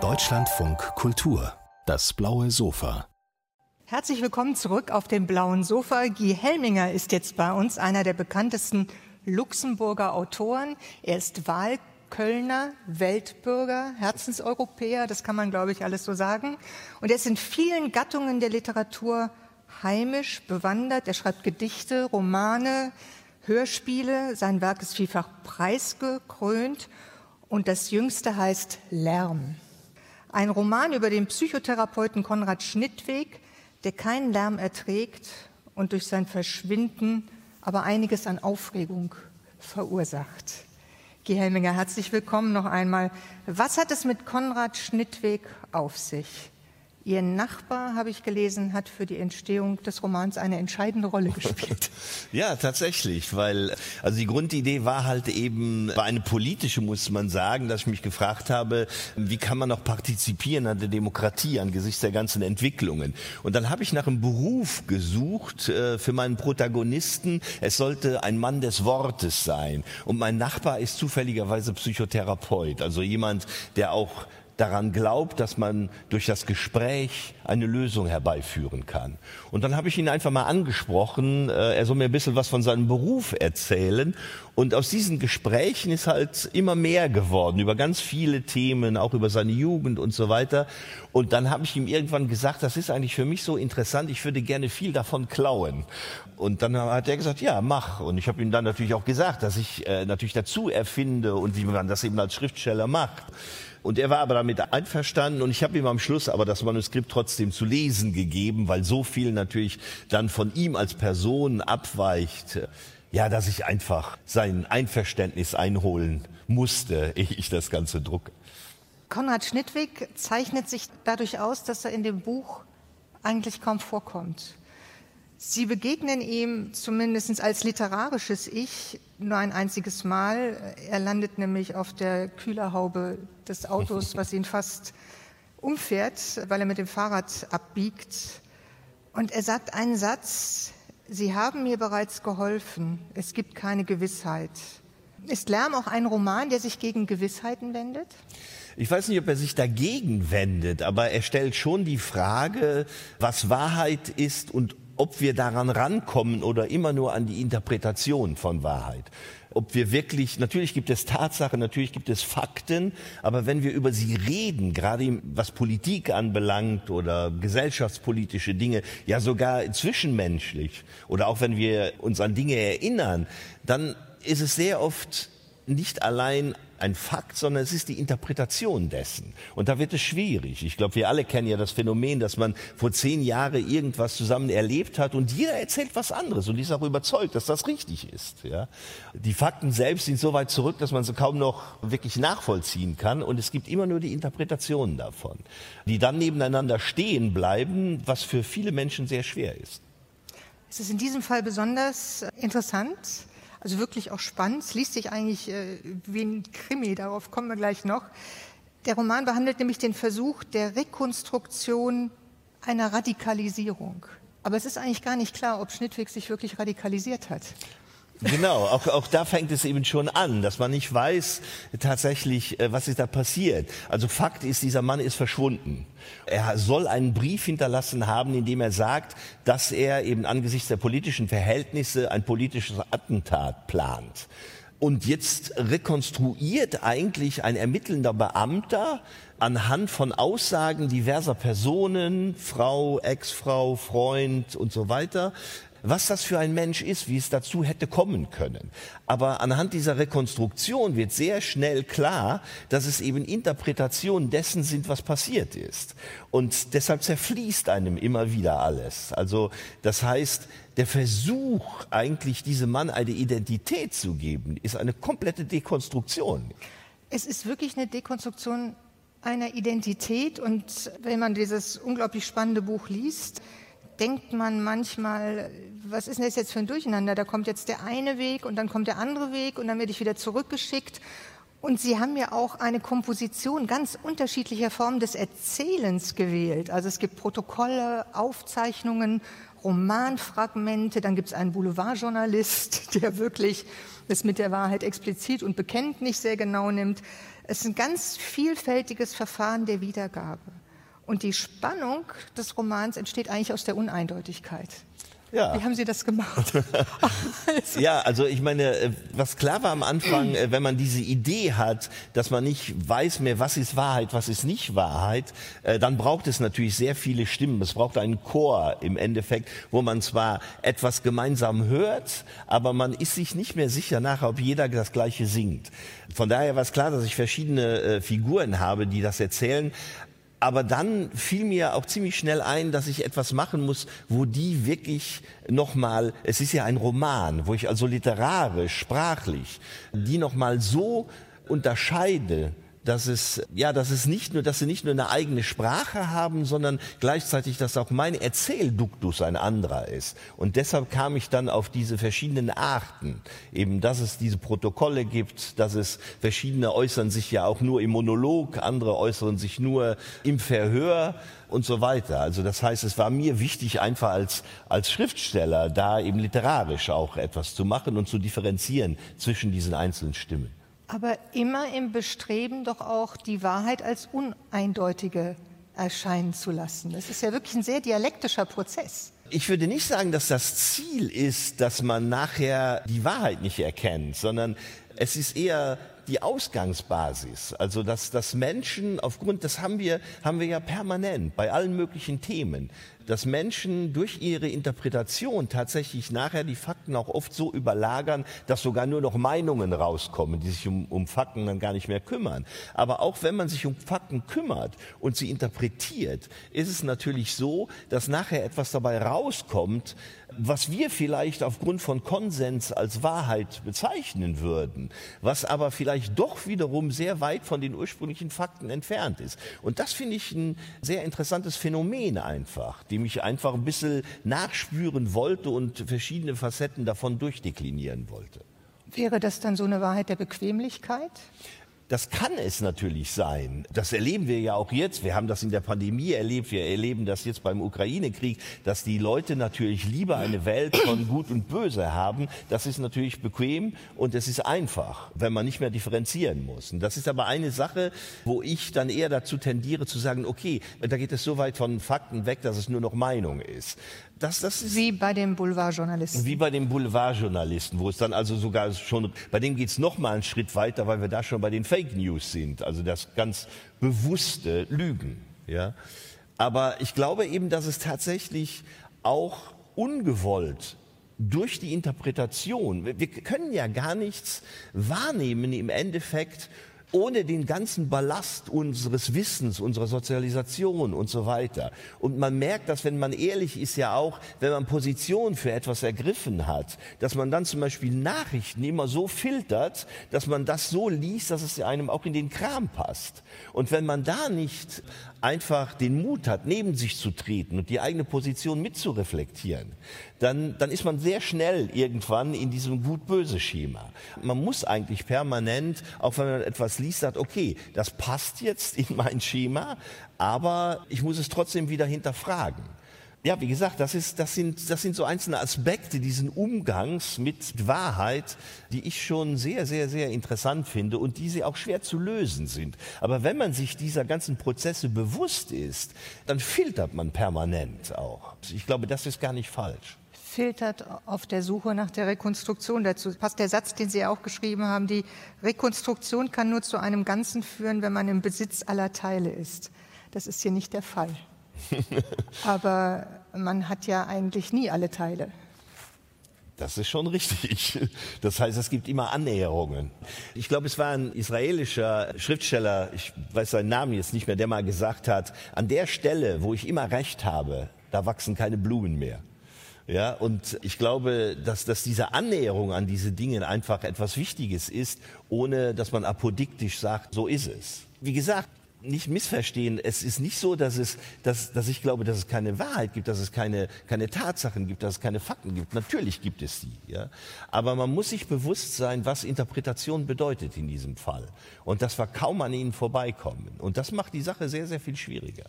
Deutschlandfunk Kultur, das blaue Sofa. Herzlich willkommen zurück auf dem blauen Sofa. Guy Helminger ist jetzt bei uns, einer der bekanntesten Luxemburger Autoren. Er ist Wahlkölner, Weltbürger, Herzenseuropäer, das kann man, glaube ich, alles so sagen. Und er ist in vielen Gattungen der Literatur heimisch, bewandert. Er schreibt Gedichte, Romane, Hörspiele. Sein Werk ist vielfach preisgekrönt. Und das jüngste heißt Lärm. Ein Roman über den Psychotherapeuten Konrad Schnittweg, der keinen Lärm erträgt und durch sein Verschwinden aber einiges an Aufregung verursacht. Gehelminger, herzlich willkommen noch einmal. Was hat es mit Konrad Schnittweg auf sich? Ihr Nachbar, habe ich gelesen, hat für die Entstehung des Romans eine entscheidende Rolle gespielt. ja, tatsächlich, weil also die Grundidee war halt eben war eine politische, muss man sagen, dass ich mich gefragt habe, wie kann man noch partizipieren an der Demokratie angesichts der ganzen Entwicklungen? Und dann habe ich nach einem Beruf gesucht äh, für meinen Protagonisten. Es sollte ein Mann des Wortes sein. Und mein Nachbar ist zufälligerweise Psychotherapeut, also jemand, der auch daran glaubt, dass man durch das Gespräch eine Lösung herbeiführen kann. Und dann habe ich ihn einfach mal angesprochen, äh, er soll mir ein bisschen was von seinem Beruf erzählen. Und aus diesen Gesprächen ist halt immer mehr geworden, über ganz viele Themen, auch über seine Jugend und so weiter. Und dann habe ich ihm irgendwann gesagt, das ist eigentlich für mich so interessant, ich würde gerne viel davon klauen. Und dann hat er gesagt, ja, mach. Und ich habe ihm dann natürlich auch gesagt, dass ich äh, natürlich dazu erfinde und wie man das eben als Schriftsteller macht. Und er war aber damit einverstanden und ich habe ihm am Schluss aber das Manuskript trotzdem zu lesen gegeben, weil so viel natürlich dann von ihm als Person abweicht. Ja, dass ich einfach sein Einverständnis einholen musste, ehe ich das Ganze drucke. Konrad Schnittwig zeichnet sich dadurch aus, dass er in dem Buch eigentlich kaum vorkommt. Sie begegnen ihm zumindest als literarisches Ich nur ein einziges Mal. Er landet nämlich auf der Kühlerhaube des Autos, was ihn fast umfährt, weil er mit dem Fahrrad abbiegt. Und er sagt einen Satz, Sie haben mir bereits geholfen, es gibt keine Gewissheit. Ist Lärm auch ein Roman, der sich gegen Gewissheiten wendet? Ich weiß nicht, ob er sich dagegen wendet, aber er stellt schon die Frage, was Wahrheit ist und ob wir daran rankommen oder immer nur an die Interpretation von Wahrheit. Ob wir wirklich, natürlich gibt es Tatsachen, natürlich gibt es Fakten, aber wenn wir über sie reden, gerade was Politik anbelangt oder gesellschaftspolitische Dinge, ja sogar zwischenmenschlich oder auch wenn wir uns an Dinge erinnern, dann ist es sehr oft nicht allein ein Fakt, sondern es ist die Interpretation dessen. Und da wird es schwierig. Ich glaube, wir alle kennen ja das Phänomen, dass man vor zehn Jahren irgendwas zusammen erlebt hat und jeder erzählt was anderes und ist auch überzeugt, dass das richtig ist. Ja? Die Fakten selbst sind so weit zurück, dass man sie kaum noch wirklich nachvollziehen kann und es gibt immer nur die Interpretationen davon, die dann nebeneinander stehen bleiben, was für viele Menschen sehr schwer ist. Es ist in diesem Fall besonders interessant, also wirklich auch spannend. Es liest sich eigentlich äh, wie ein Krimi, darauf kommen wir gleich noch. Der Roman behandelt nämlich den Versuch der Rekonstruktion einer Radikalisierung. Aber es ist eigentlich gar nicht klar, ob Schnittweg sich wirklich radikalisiert hat. Genau, auch, auch da fängt es eben schon an, dass man nicht weiß tatsächlich, äh, was ist da passiert. Also Fakt ist, dieser Mann ist verschwunden. Er soll einen Brief hinterlassen haben, in dem er sagt, dass er eben angesichts der politischen Verhältnisse ein politisches Attentat plant. Und jetzt rekonstruiert eigentlich ein ermittelnder Beamter anhand von Aussagen diverser Personen, Frau, Ex-Frau, Freund und so weiter, was das für ein Mensch ist, wie es dazu hätte kommen können. Aber anhand dieser Rekonstruktion wird sehr schnell klar, dass es eben Interpretationen dessen sind, was passiert ist. Und deshalb zerfließt einem immer wieder alles. Also das heißt, der Versuch, eigentlich diesem Mann eine Identität zu geben, ist eine komplette Dekonstruktion. Es ist wirklich eine Dekonstruktion einer Identität. Und wenn man dieses unglaublich spannende Buch liest, denkt man manchmal, was ist denn das jetzt für ein Durcheinander? Da kommt jetzt der eine Weg und dann kommt der andere Weg und dann werde ich wieder zurückgeschickt. Und Sie haben ja auch eine Komposition ganz unterschiedlicher Formen des Erzählens gewählt. Also es gibt Protokolle, Aufzeichnungen, Romanfragmente, dann gibt es einen Boulevardjournalist, der wirklich es mit der Wahrheit explizit und bekenntlich sehr genau nimmt. Es ist ein ganz vielfältiges Verfahren der Wiedergabe. Und die Spannung des Romans entsteht eigentlich aus der Uneindeutigkeit. Ja. Wie haben Sie das gemacht? ja, also ich meine, äh, was klar war am Anfang, äh, wenn man diese Idee hat, dass man nicht weiß mehr, was ist Wahrheit, was ist nicht Wahrheit, äh, dann braucht es natürlich sehr viele Stimmen. Es braucht einen Chor im Endeffekt, wo man zwar etwas gemeinsam hört, aber man ist sich nicht mehr sicher nachher, ob jeder das Gleiche singt. Von daher war es klar, dass ich verschiedene Figuren habe, die das erzählen aber dann fiel mir auch ziemlich schnell ein, dass ich etwas machen muss, wo die wirklich nochmal, es ist ja ein Roman, wo ich also literarisch, sprachlich, die nochmal so unterscheide, dass es, ja, dass es nicht nur, dass sie nicht nur eine eigene Sprache haben, sondern gleichzeitig, dass auch mein Erzählduktus ein anderer ist. Und deshalb kam ich dann auf diese verschiedenen Arten. Eben, dass es diese Protokolle gibt, dass es verschiedene äußern sich ja auch nur im Monolog, andere äußern sich nur im Verhör und so weiter. Also das heißt, es war mir wichtig, einfach als, als Schriftsteller da eben literarisch auch etwas zu machen und zu differenzieren zwischen diesen einzelnen Stimmen aber immer im Bestreben, doch auch die Wahrheit als uneindeutige erscheinen zu lassen. Das ist ja wirklich ein sehr dialektischer Prozess. Ich würde nicht sagen, dass das Ziel ist, dass man nachher die Wahrheit nicht erkennt, sondern es ist eher die Ausgangsbasis. Also, dass, dass Menschen aufgrund, das haben wir, haben wir ja permanent bei allen möglichen Themen, dass Menschen durch ihre Interpretation tatsächlich nachher die Fakten auch oft so überlagern, dass sogar nur noch Meinungen rauskommen, die sich um, um Fakten dann gar nicht mehr kümmern. Aber auch wenn man sich um Fakten kümmert und sie interpretiert, ist es natürlich so, dass nachher etwas dabei rauskommt, was wir vielleicht aufgrund von Konsens als Wahrheit bezeichnen würden, was aber vielleicht doch wiederum sehr weit von den ursprünglichen Fakten entfernt ist. Und das finde ich ein sehr interessantes Phänomen einfach, dem ich einfach ein bisschen nachspüren wollte und verschiedene Facetten davon durchdeklinieren wollte. Wäre das dann so eine Wahrheit der Bequemlichkeit? Das kann es natürlich sein. Das erleben wir ja auch jetzt. Wir haben das in der Pandemie erlebt. Wir erleben das jetzt beim Ukraine-Krieg, dass die Leute natürlich lieber eine Welt von Gut und Böse haben. Das ist natürlich bequem und es ist einfach, wenn man nicht mehr differenzieren muss. Und das ist aber eine Sache, wo ich dann eher dazu tendiere zu sagen, okay, da geht es so weit von Fakten weg, dass es nur noch Meinung ist. Das, das ist wie bei den Boulevardjournalisten. Wie bei den Boulevardjournalisten, wo es dann also sogar schon, bei dem geht es noch mal einen Schritt weiter, weil wir da schon bei den Fake News sind, also das ganz bewusste Lügen. Ja? Aber ich glaube eben, dass es tatsächlich auch ungewollt durch die Interpretation, wir können ja gar nichts wahrnehmen im Endeffekt ohne den ganzen Ballast unseres Wissens, unserer Sozialisation und so weiter. Und man merkt das, wenn man ehrlich ist, ja auch, wenn man Position für etwas ergriffen hat, dass man dann zum Beispiel Nachrichten immer so filtert, dass man das so liest, dass es einem auch in den Kram passt. Und wenn man da nicht einfach den Mut hat, neben sich zu treten und die eigene Position mitzureflektieren, dann, dann ist man sehr schnell irgendwann in diesem Gut-Böse-Schema. Man muss eigentlich permanent, auch wenn man etwas liest, sagt, okay, das passt jetzt in mein Schema, aber ich muss es trotzdem wieder hinterfragen ja, wie gesagt, das, ist, das, sind, das sind so einzelne Aspekte diesen Umgangs mit Wahrheit, die ich schon sehr, sehr, sehr interessant finde und die sie auch schwer zu lösen sind. Aber wenn man sich dieser ganzen Prozesse bewusst ist, dann filtert man permanent auch. Ich glaube, das ist gar nicht falsch filtert auf der Suche nach der Rekonstruktion. Dazu passt der Satz, den Sie auch geschrieben haben, die Rekonstruktion kann nur zu einem Ganzen führen, wenn man im Besitz aller Teile ist. Das ist hier nicht der Fall. Aber man hat ja eigentlich nie alle Teile. Das ist schon richtig. Das heißt, es gibt immer Annäherungen. Ich glaube, es war ein israelischer Schriftsteller, ich weiß seinen Namen jetzt nicht mehr, der mal gesagt hat, an der Stelle, wo ich immer recht habe, da wachsen keine Blumen mehr. Ja, und ich glaube, dass, dass diese Annäherung an diese Dinge einfach etwas Wichtiges ist, ohne dass man apodiktisch sagt, so ist es. Wie gesagt, nicht missverstehen. Es ist nicht so, dass, es, dass, dass ich glaube, dass es keine Wahrheit gibt, dass es keine, keine Tatsachen gibt, dass es keine Fakten gibt. Natürlich gibt es die. Ja? Aber man muss sich bewusst sein, was Interpretation bedeutet in diesem Fall. Und das war kaum an ihnen vorbeikommen. Und das macht die Sache sehr, sehr viel schwieriger.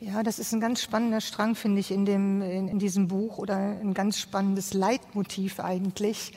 Ja, das ist ein ganz spannender Strang, finde ich, in, dem, in, in diesem Buch oder ein ganz spannendes Leitmotiv eigentlich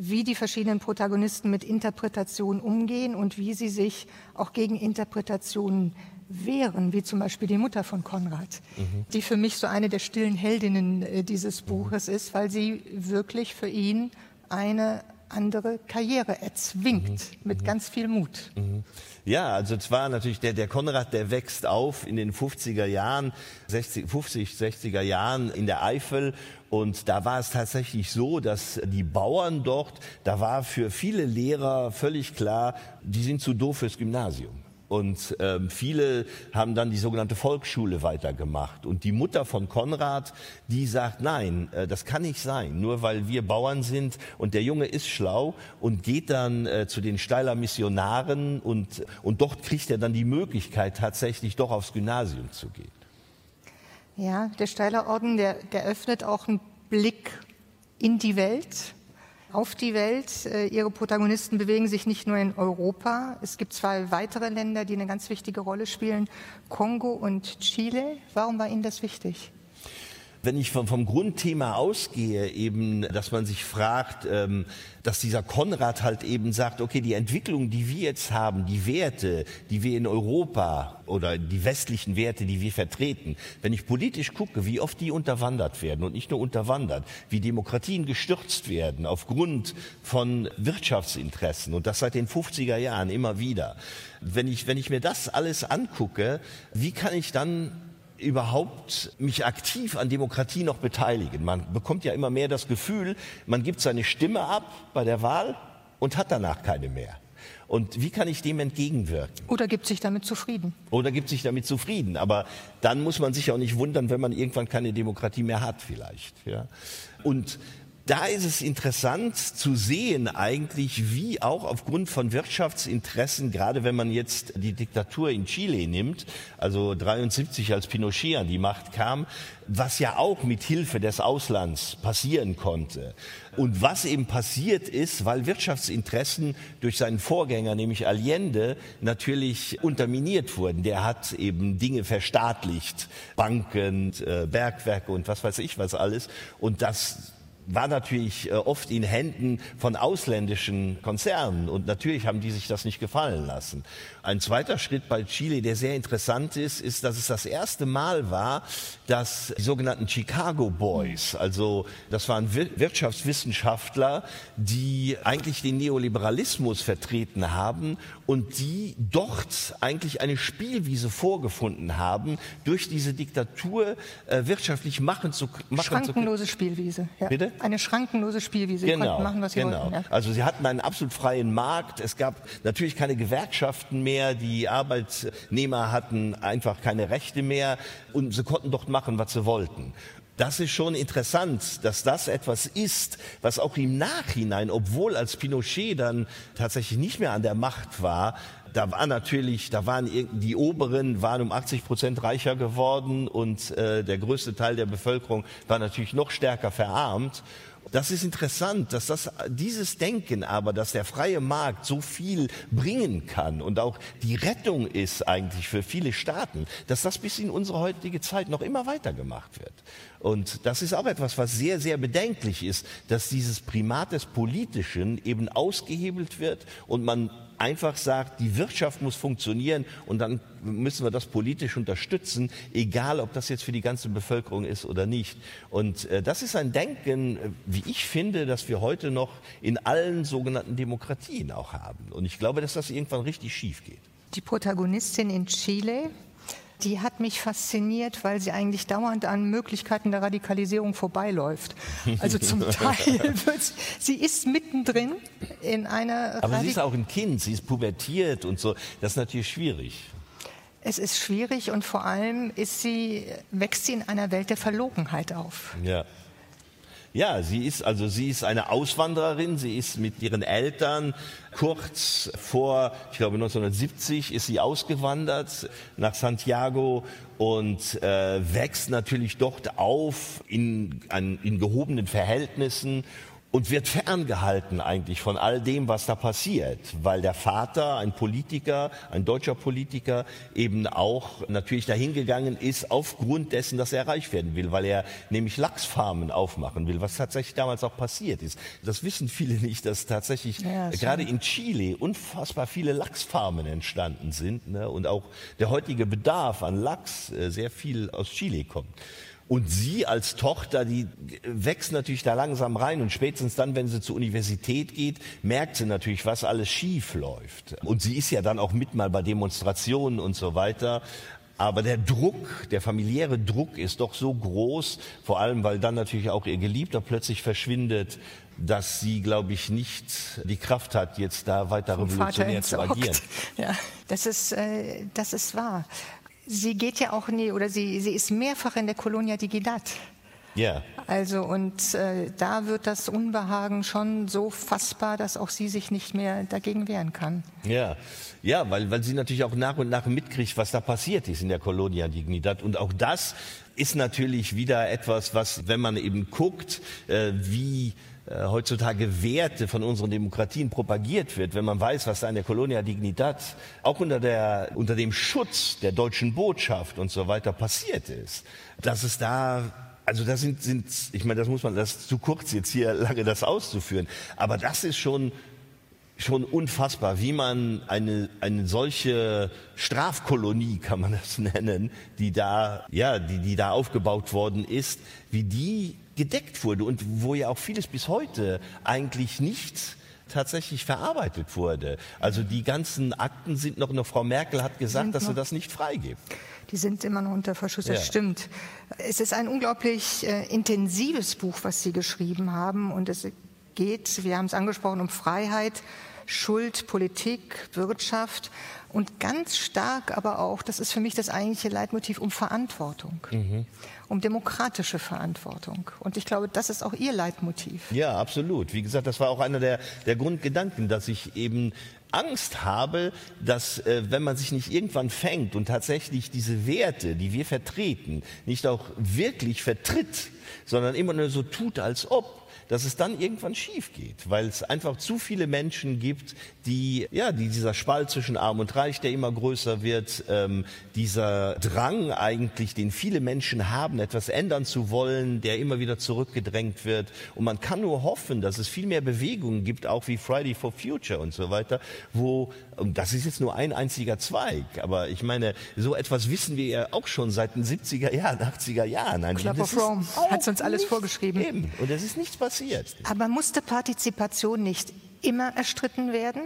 wie die verschiedenen Protagonisten mit Interpretation umgehen und wie sie sich auch gegen Interpretationen wehren, wie zum Beispiel die Mutter von Konrad, mhm. die für mich so eine der stillen Heldinnen äh, dieses Buches mhm. ist, weil sie wirklich für ihn eine andere Karriere erzwingt, mhm. mit mhm. ganz viel Mut. Mhm. Ja, also zwar natürlich der, der Konrad, der wächst auf in den 50er Jahren, 60, 50, 60er Jahren in der Eifel und da war es tatsächlich so, dass die Bauern dort, da war für viele Lehrer völlig klar, die sind zu doof fürs Gymnasium. Und ähm, viele haben dann die sogenannte Volksschule weitergemacht. Und die Mutter von Konrad, die sagt, nein, äh, das kann nicht sein, nur weil wir Bauern sind und der Junge ist schlau und geht dann äh, zu den Steiler Missionaren und, und dort kriegt er dann die Möglichkeit, tatsächlich doch aufs Gymnasium zu gehen. Ja, der Steiler Orden, der, der öffnet auch einen Blick in die Welt auf die Welt. Äh, ihre Protagonisten bewegen sich nicht nur in Europa. Es gibt zwei weitere Länder, die eine ganz wichtige Rolle spielen, Kongo und Chile. Warum war Ihnen das wichtig? Wenn ich vom, vom, Grundthema ausgehe, eben, dass man sich fragt, ähm, dass dieser Konrad halt eben sagt, okay, die Entwicklung, die wir jetzt haben, die Werte, die wir in Europa oder die westlichen Werte, die wir vertreten, wenn ich politisch gucke, wie oft die unterwandert werden und nicht nur unterwandert, wie Demokratien gestürzt werden aufgrund von Wirtschaftsinteressen und das seit den 50er Jahren immer wieder. Wenn ich, wenn ich mir das alles angucke, wie kann ich dann überhaupt mich aktiv an Demokratie noch beteiligen. Man bekommt ja immer mehr das Gefühl, man gibt seine Stimme ab bei der Wahl und hat danach keine mehr. Und wie kann ich dem entgegenwirken? Oder gibt sich damit zufrieden? Oder gibt sich damit zufrieden. Aber dann muss man sich auch nicht wundern, wenn man irgendwann keine Demokratie mehr hat, vielleicht. Ja? Und da ist es interessant zu sehen eigentlich, wie auch aufgrund von Wirtschaftsinteressen, gerade wenn man jetzt die Diktatur in Chile nimmt, also 73 als Pinochet an die Macht kam, was ja auch mit Hilfe des Auslands passieren konnte. Und was eben passiert ist, weil Wirtschaftsinteressen durch seinen Vorgänger, nämlich Allende, natürlich unterminiert wurden. Der hat eben Dinge verstaatlicht, Banken, äh, Bergwerke und was weiß ich was alles. Und das war natürlich äh, oft in Händen von ausländischen Konzernen und natürlich haben die sich das nicht gefallen lassen. Ein zweiter Schritt bei Chile, der sehr interessant ist, ist, dass es das erste Mal war, dass die sogenannten Chicago Boys, also das waren Wirtschaftswissenschaftler, die eigentlich den Neoliberalismus vertreten haben und die dort eigentlich eine Spielwiese vorgefunden haben, durch diese Diktatur äh, wirtschaftlich machen zu machen Schrankenlose zu Spielwiese. Ja. Bitte? Eine schrankenlose Spielwiese. Genau, konnten machen, was sie genau. wollten. Ja. Also sie hatten einen absolut freien Markt. Es gab natürlich keine Gewerkschaften mehr. Die Arbeitnehmer hatten einfach keine Rechte mehr und sie konnten dort machen, was sie wollten. Das ist schon interessant, dass das etwas ist, was auch im Nachhinein, obwohl als Pinochet dann tatsächlich nicht mehr an der Macht war, da war natürlich, da waren die Oberen waren um 80 Prozent reicher geworden und äh, der größte Teil der Bevölkerung war natürlich noch stärker verarmt. Das ist interessant, dass das, dieses Denken aber, dass der freie Markt so viel bringen kann und auch die Rettung ist eigentlich für viele Staaten, dass das bis in unsere heutige Zeit noch immer weitergemacht wird. Und das ist auch etwas, was sehr, sehr bedenklich ist, dass dieses Primat des Politischen eben ausgehebelt wird und man einfach sagt, die Wirtschaft muss funktionieren und dann müssen wir das politisch unterstützen, egal ob das jetzt für die ganze Bevölkerung ist oder nicht. Und äh, das ist ein Denken, äh, wie ich finde, dass wir heute noch in allen sogenannten Demokratien auch haben. Und ich glaube, dass das irgendwann richtig schief geht. Die Protagonistin in Chile die hat mich fasziniert, weil sie eigentlich dauernd an Möglichkeiten der Radikalisierung vorbeiläuft. Also zum Teil wird sie, sie ist mittendrin in einer. Aber Radik sie ist auch ein Kind, sie ist pubertiert und so. Das ist natürlich schwierig. Es ist schwierig und vor allem ist sie, wächst sie in einer Welt der Verlogenheit auf. Ja. Ja, sie ist also sie ist eine Auswandererin. Sie ist mit ihren Eltern kurz vor, ich glaube 1970, ist sie ausgewandert nach Santiago und äh, wächst natürlich dort auf in, an, in gehobenen Verhältnissen und wird ferngehalten eigentlich von all dem, was da passiert, weil der Vater, ein Politiker, ein deutscher Politiker, eben auch natürlich dahingegangen ist aufgrund dessen, dass er reich werden will, weil er nämlich Lachsfarmen aufmachen will, was tatsächlich damals auch passiert ist. Das wissen viele nicht, dass tatsächlich ja, gerade in Chile unfassbar viele Lachsfarmen entstanden sind ne, und auch der heutige Bedarf an Lachs äh, sehr viel aus Chile kommt. Und sie als Tochter, die wächst natürlich da langsam rein und spätestens dann, wenn sie zur Universität geht, merkt sie natürlich, was alles schief läuft. Und sie ist ja dann auch mit mal bei Demonstrationen und so weiter. Aber der Druck, der familiäre Druck ist doch so groß, vor allem weil dann natürlich auch ihr Geliebter plötzlich verschwindet, dass sie, glaube ich, nicht die Kraft hat, jetzt da weiter Vom revolutionär zu agieren. Ja, das ist, äh, das ist wahr. Sie geht ja auch nie, oder sie, sie ist mehrfach in der Colonia Dignidad. Ja. Also und äh, da wird das Unbehagen schon so fassbar, dass auch sie sich nicht mehr dagegen wehren kann. Ja, ja, weil, weil sie natürlich auch nach und nach mitkriegt, was da passiert ist in der Colonia Dignidad. Und auch das ist natürlich wieder etwas, was, wenn man eben guckt, äh, wie äh, heutzutage Werte von unseren Demokratien propagiert wird, wenn man weiß, was da in der Colonia Dignidad auch unter, der, unter dem Schutz der deutschen Botschaft und so weiter passiert ist, dass es da also das sind, sind, ich meine, das muss man, das ist zu kurz jetzt hier lange das auszuführen, aber das ist schon schon unfassbar, wie man eine, eine solche Strafkolonie, kann man das nennen, die da, ja, die, die da aufgebaut worden ist, wie die gedeckt wurde und wo ja auch vieles bis heute eigentlich nicht tatsächlich verarbeitet wurde. Also die ganzen Akten sind noch, noch Frau Merkel hat gesagt, dass sie das nicht freigibt. Die sind immer noch unter Verschuss, das ja. stimmt. Es ist ein unglaublich äh, intensives Buch, was Sie geschrieben haben und es geht, wir haben es angesprochen, um Freiheit, Schuld, Politik, Wirtschaft und ganz stark aber auch, das ist für mich das eigentliche Leitmotiv, um Verantwortung. Mhm um demokratische Verantwortung. Und ich glaube, das ist auch Ihr Leitmotiv. Ja, absolut. Wie gesagt, das war auch einer der, der Grundgedanken, dass ich eben Angst habe, dass äh, wenn man sich nicht irgendwann fängt und tatsächlich diese Werte, die wir vertreten, nicht auch wirklich vertritt, sondern immer nur so tut, als ob, dass es dann irgendwann schief geht, weil es einfach zu viele Menschen gibt, die, ja, die dieser Spalt zwischen Arm und Reich, der immer größer wird, ähm, dieser Drang eigentlich, den viele Menschen haben, etwas ändern zu wollen, der immer wieder zurückgedrängt wird. Und man kann nur hoffen, dass es viel mehr Bewegungen gibt, auch wie Friday for Future und so weiter, wo, und das ist jetzt nur ein einziger Zweig, aber ich meine, so etwas wissen wir ja auch schon seit den 70er Jahren, 80er Jahren. Club of Rome hat uns alles vorgeschrieben. Eben. Und es ist nichts passiert. Aber musste Partizipation nicht immer erstritten werden?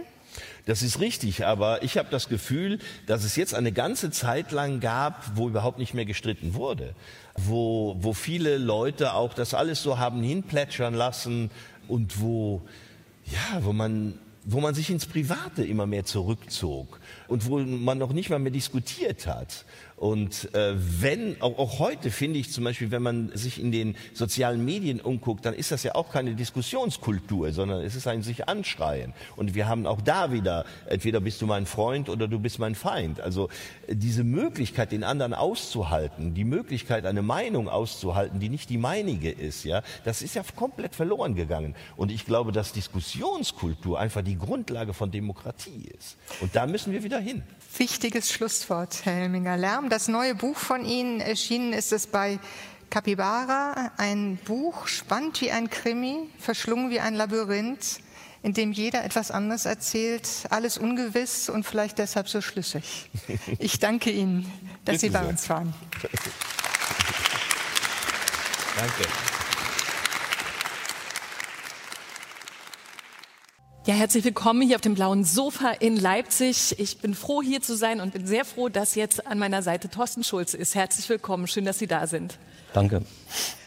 Das ist richtig, aber ich habe das Gefühl, dass es jetzt eine ganze Zeit lang gab, wo überhaupt nicht mehr gestritten wurde, wo, wo viele Leute auch das alles so haben hinplätschern lassen und wo, ja, wo man, wo man sich ins Private immer mehr zurückzog und wo man noch nicht mal mehr diskutiert hat. Und äh, wenn, auch, auch heute finde ich zum Beispiel, wenn man sich in den sozialen Medien umguckt, dann ist das ja auch keine Diskussionskultur, sondern es ist ein sich anschreien. Und wir haben auch da wieder, entweder bist du mein Freund oder du bist mein Feind. Also äh, diese Möglichkeit, den anderen auszuhalten, die Möglichkeit, eine Meinung auszuhalten, die nicht die meinige ist, ja, das ist ja komplett verloren gegangen. Und ich glaube, dass Diskussionskultur einfach die Grundlage von Demokratie ist. Und da müssen wir wieder hin. Wichtiges Schlusswort, Herr Helminger. Lärm, das neue Buch von Ihnen, erschienen ist es bei Capybara, ein Buch, spannend wie ein Krimi, verschlungen wie ein Labyrinth, in dem jeder etwas anderes erzählt, alles ungewiss und vielleicht deshalb so schlüssig. Ich danke Ihnen, dass Sie bei uns waren. Danke. Ja, herzlich willkommen hier auf dem blauen Sofa in Leipzig. Ich bin froh, hier zu sein und bin sehr froh, dass jetzt an meiner Seite Thorsten Schulze ist. Herzlich willkommen. Schön, dass Sie da sind. Danke.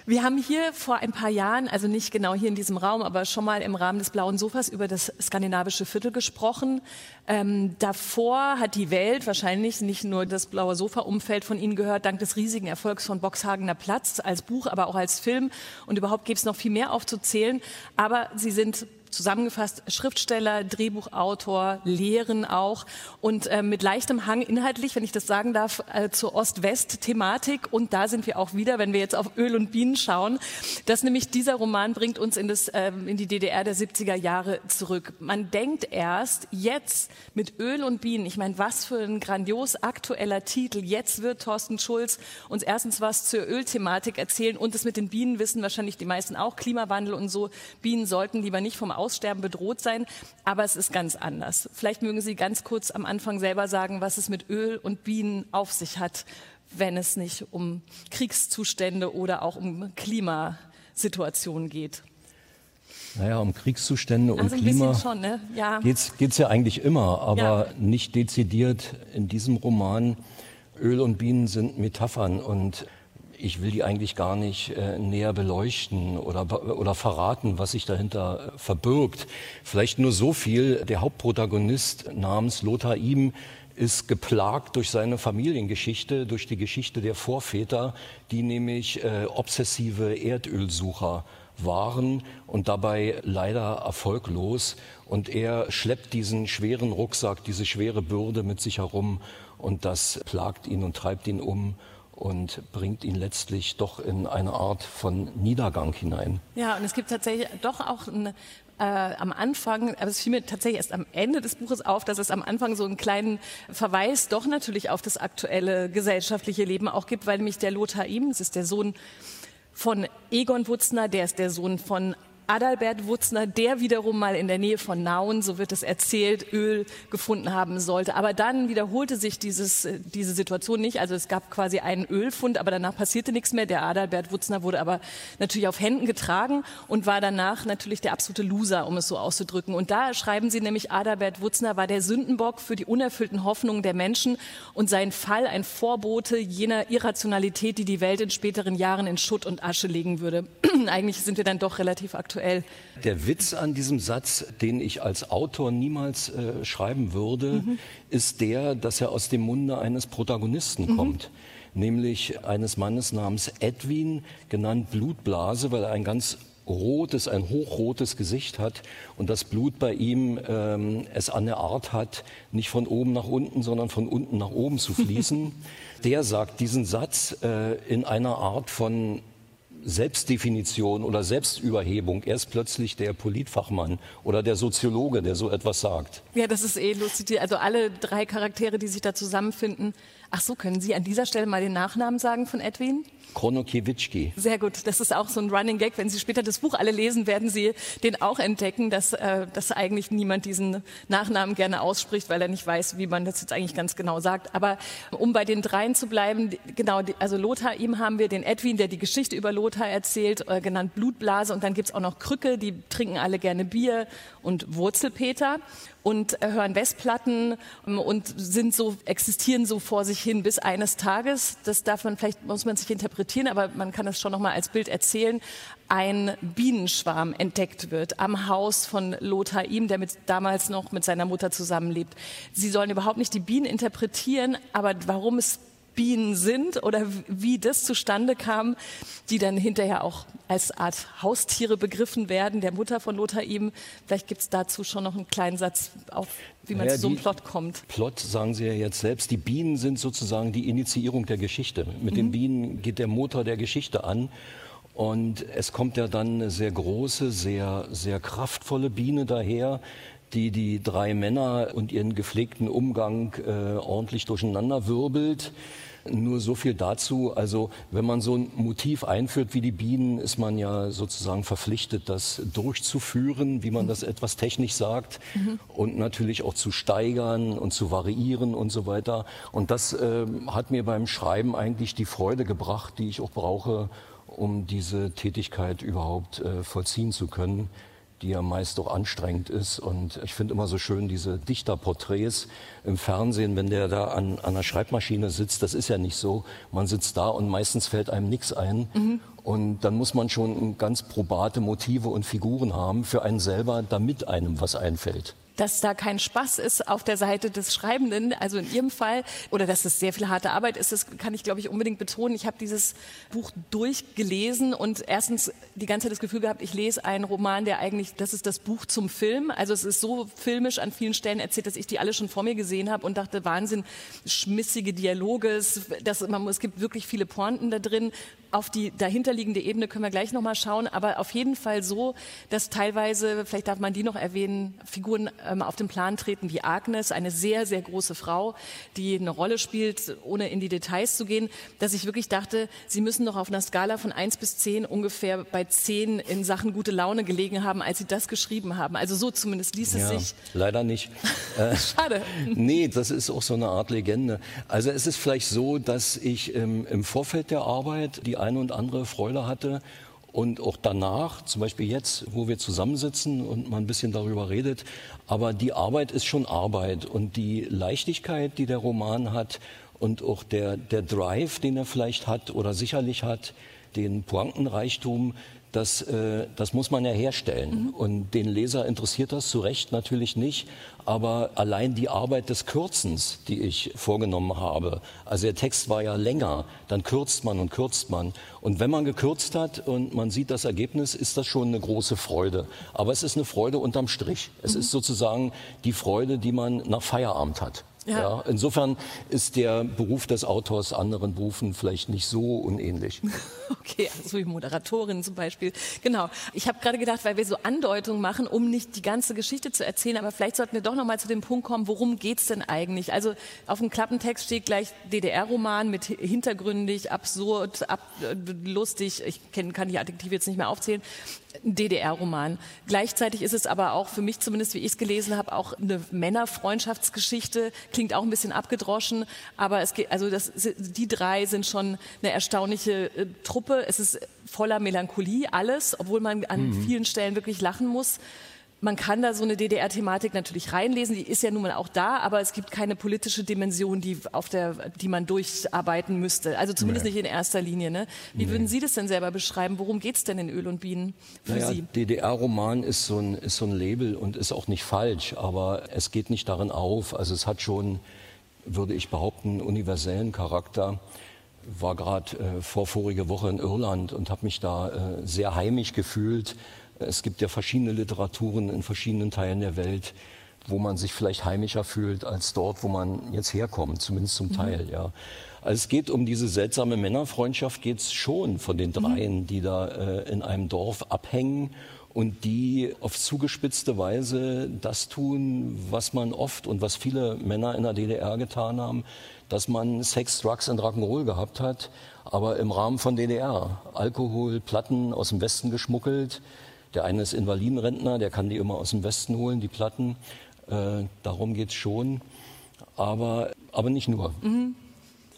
Wir haben hier vor ein paar Jahren, also nicht genau hier in diesem Raum, aber schon mal im Rahmen des Blauen Sofas über das skandinavische Viertel gesprochen. Ähm, davor hat die Welt wahrscheinlich nicht nur das Blaue Sofa-Umfeld von Ihnen gehört, dank des riesigen Erfolgs von Boxhagener Platz als Buch, aber auch als Film. Und überhaupt gibt es noch viel mehr aufzuzählen. Aber Sie sind zusammengefasst Schriftsteller, Drehbuchautor, Lehren auch und äh, mit leichtem Hang inhaltlich, wenn ich das sagen darf, äh, zur Ost-West-Thematik. Und da sind wir auch wieder, wenn wir jetzt auf Öl und Bienen schauen, dass nämlich dieser Roman bringt uns in, das, äh, in die DDR der 70er Jahre zurück. Man denkt erst jetzt mit Öl und Bienen, ich meine, was für ein grandios aktueller Titel. Jetzt wird Thorsten Schulz uns erstens was zur Ölthematik erzählen und das mit den Bienen wissen wahrscheinlich die meisten auch, Klimawandel und so. Bienen sollten lieber nicht vom Aussterben bedroht sein, aber es ist ganz anders. Vielleicht mögen Sie ganz kurz am Anfang selber sagen, was es mit Öl und Bienen auf sich hat, wenn es nicht um Kriegszustände oder auch um Klimasituationen geht. Naja, um Kriegszustände und also Klima ne? ja. geht es ja eigentlich immer, aber ja. nicht dezidiert in diesem Roman. Öl und Bienen sind Metaphern und ich will die eigentlich gar nicht äh, näher beleuchten oder, oder verraten, was sich dahinter äh, verbirgt. Vielleicht nur so viel, der Hauptprotagonist namens Lothar Ihm ist geplagt durch seine Familiengeschichte, durch die Geschichte der Vorväter, die nämlich äh, obsessive Erdölsucher waren und dabei leider erfolglos. Und er schleppt diesen schweren Rucksack, diese schwere Bürde mit sich herum und das plagt ihn und treibt ihn um und bringt ihn letztlich doch in eine Art von Niedergang hinein. Ja, und es gibt tatsächlich doch auch ein, äh, am Anfang, aber es fiel mir tatsächlich erst am Ende des Buches auf, dass es am Anfang so einen kleinen Verweis doch natürlich auf das aktuelle gesellschaftliche Leben auch gibt, weil nämlich der Lothar Ihm, das ist der Sohn von Egon Wutzner, der ist der Sohn von Adalbert Wutzner, der wiederum mal in der Nähe von Nauen, so wird es erzählt, Öl gefunden haben sollte. Aber dann wiederholte sich dieses, äh, diese Situation nicht. Also es gab quasi einen Ölfund, aber danach passierte nichts mehr. Der Adalbert Wutzner wurde aber natürlich auf Händen getragen und war danach natürlich der absolute Loser, um es so auszudrücken. Und da schreiben sie nämlich, Adalbert Wutzner war der Sündenbock für die unerfüllten Hoffnungen der Menschen und sein Fall ein Vorbote jener Irrationalität, die die Welt in späteren Jahren in Schutt und Asche legen würde. Eigentlich sind wir dann doch relativ aktuell aktuell. Der Witz an diesem Satz, den ich als Autor niemals äh, schreiben würde, mhm. ist der, dass er aus dem Munde eines Protagonisten mhm. kommt nämlich eines Mannes namens Edwin, genannt Blutblase, weil er ein ganz rotes, ein hochrotes Gesicht hat und das Blut bei ihm ähm, es an der Art hat, nicht von oben nach unten, sondern von unten nach oben zu fließen. der sagt diesen Satz äh, in einer Art von Selbstdefinition oder Selbstüberhebung. Er ist plötzlich der Politfachmann oder der Soziologe, der so etwas sagt. Ja, das ist eh lustig. Also alle drei Charaktere, die sich da zusammenfinden, Ach so, können Sie an dieser Stelle mal den Nachnamen sagen von Edwin? Kronokiewicz. Sehr gut. Das ist auch so ein Running Gag. Wenn Sie später das Buch alle lesen, werden Sie den auch entdecken, dass, äh, dass eigentlich niemand diesen Nachnamen gerne ausspricht, weil er nicht weiß, wie man das jetzt eigentlich ganz genau sagt. Aber um bei den dreien zu bleiben, genau, also Lothar, ihm haben wir den Edwin, der die Geschichte über Lothar erzählt, äh, genannt Blutblase. Und dann gibt's auch noch Krücke, die trinken alle gerne Bier und Wurzelpeter und äh, hören Westplatten ähm, und sind so, existieren so vor sich hin bis eines Tages, das darf man vielleicht, muss man sich interpretieren, aber man kann es schon nochmal als Bild erzählen, ein Bienenschwarm entdeckt wird am Haus von Lothar Ihm, der mit, damals noch mit seiner Mutter zusammenlebt. Sie sollen überhaupt nicht die Bienen interpretieren, aber warum es Bienen sind oder wie das zustande kam, die dann hinterher auch als Art Haustiere begriffen werden, der Mutter von Lothar ihm. Vielleicht gibt es dazu schon noch einen kleinen Satz, auf wie man naja, zu so einem Plot kommt. Plot sagen Sie ja jetzt selbst. Die Bienen sind sozusagen die Initiierung der Geschichte. Mit mhm. den Bienen geht der Motor der Geschichte an. Und es kommt ja dann eine sehr große, sehr, sehr kraftvolle Biene daher, die die drei Männer und ihren gepflegten Umgang äh, ordentlich durcheinander wirbelt. Nur so viel dazu. Also wenn man so ein Motiv einführt wie die Bienen, ist man ja sozusagen verpflichtet, das durchzuführen, wie man das etwas technisch sagt, mhm. und natürlich auch zu steigern und zu variieren und so weiter. Und das äh, hat mir beim Schreiben eigentlich die Freude gebracht, die ich auch brauche, um diese Tätigkeit überhaupt äh, vollziehen zu können die ja meist auch anstrengend ist. Und ich finde immer so schön diese Dichterporträts im Fernsehen, wenn der da an, an einer Schreibmaschine sitzt. Das ist ja nicht so. Man sitzt da und meistens fällt einem nichts ein. Mhm. Und dann muss man schon ganz probate Motive und Figuren haben für einen selber, damit einem was einfällt dass da kein Spaß ist auf der Seite des Schreibenden, also in Ihrem Fall, oder dass es sehr viel harte Arbeit ist, das kann ich, glaube ich, unbedingt betonen. Ich habe dieses Buch durchgelesen und erstens die ganze Zeit das Gefühl gehabt, ich lese einen Roman, der eigentlich, das ist das Buch zum Film. Also es ist so filmisch an vielen Stellen erzählt, dass ich die alle schon vor mir gesehen habe und dachte, Wahnsinn, schmissige Dialoge, das, man, es gibt wirklich viele Pointen da drin. Auf die dahinterliegende Ebene können wir gleich nochmal schauen, aber auf jeden Fall so, dass teilweise, vielleicht darf man die noch erwähnen, Figuren ähm, auf den Plan treten wie Agnes, eine sehr, sehr große Frau, die eine Rolle spielt, ohne in die Details zu gehen, dass ich wirklich dachte, Sie müssen doch auf einer Skala von eins bis zehn ungefähr bei zehn in Sachen gute Laune gelegen haben, als Sie das geschrieben haben. Also so zumindest ließ es ja, sich. Leider nicht. Schade. nee, das ist auch so eine Art Legende. Also es ist vielleicht so, dass ich ähm, im Vorfeld der Arbeit die eine und andere Freude hatte und auch danach, zum Beispiel jetzt, wo wir zusammensitzen und man ein bisschen darüber redet. Aber die Arbeit ist schon Arbeit und die Leichtigkeit, die der Roman hat und auch der, der Drive, den er vielleicht hat oder sicherlich hat, den Pointenreichtum, das, äh, das muss man ja herstellen. Mhm. Und den Leser interessiert das zu Recht natürlich nicht. Aber allein die Arbeit des Kürzens, die ich vorgenommen habe, also der Text war ja länger, dann kürzt man und kürzt man. Und wenn man gekürzt hat und man sieht das Ergebnis, ist das schon eine große Freude. Aber es ist eine Freude unterm Strich. Es mhm. ist sozusagen die Freude, die man nach Feierabend hat. Ja. ja. insofern ist der Beruf des Autors anderen Berufen vielleicht nicht so unähnlich. Okay, also wie Moderatorin zum Beispiel. Genau. Ich habe gerade gedacht, weil wir so Andeutungen machen, um nicht die ganze Geschichte zu erzählen, aber vielleicht sollten wir doch noch mal zu dem Punkt kommen, worum geht's denn eigentlich? Also auf dem Klappentext steht gleich DDR-Roman mit hintergründig, absurd, ab, lustig. Ich kann die Adjektive jetzt nicht mehr aufzählen. DDR-Roman. Gleichzeitig ist es aber auch für mich zumindest, wie ich es gelesen habe, auch eine Männerfreundschaftsgeschichte. Klingt auch ein bisschen abgedroschen, aber es geht, also das, die drei sind schon eine erstaunliche äh, Truppe. Es ist voller Melancholie alles, obwohl man an mhm. vielen Stellen wirklich lachen muss. Man kann da so eine DDR-Thematik natürlich reinlesen, die ist ja nun mal auch da, aber es gibt keine politische Dimension, die, auf der, die man durcharbeiten müsste. Also zumindest nee. nicht in erster Linie. Ne? Wie nee. würden Sie das denn selber beschreiben? Worum geht es denn in Öl und Bienen für naja, Sie? DDR-Roman ist, so ein, ist so ein Label und ist auch nicht falsch, aber es geht nicht darin auf. Also es hat schon, würde ich behaupten, universellen Charakter war gerade äh, vor vorige Woche in Irland und habe mich da äh, sehr heimisch gefühlt es gibt ja verschiedene Literaturen in verschiedenen Teilen der Welt, wo man sich vielleicht heimischer fühlt als dort, wo man jetzt herkommt, zumindest zum mhm. Teil, ja. Also es geht um diese seltsame Männerfreundschaft, geht es schon von den mhm. dreien, die da äh, in einem Dorf abhängen und die auf zugespitzte Weise das tun, was man oft und was viele Männer in der DDR getan haben, dass man Sex, Drugs und Rock'n'Roll gehabt hat, aber im Rahmen von DDR. Alkohol, Platten aus dem Westen geschmuggelt, der eine ist Invalidenrentner, der kann die immer aus dem Westen holen, die Platten. Äh, darum geht es schon, aber, aber nicht nur. Mhm.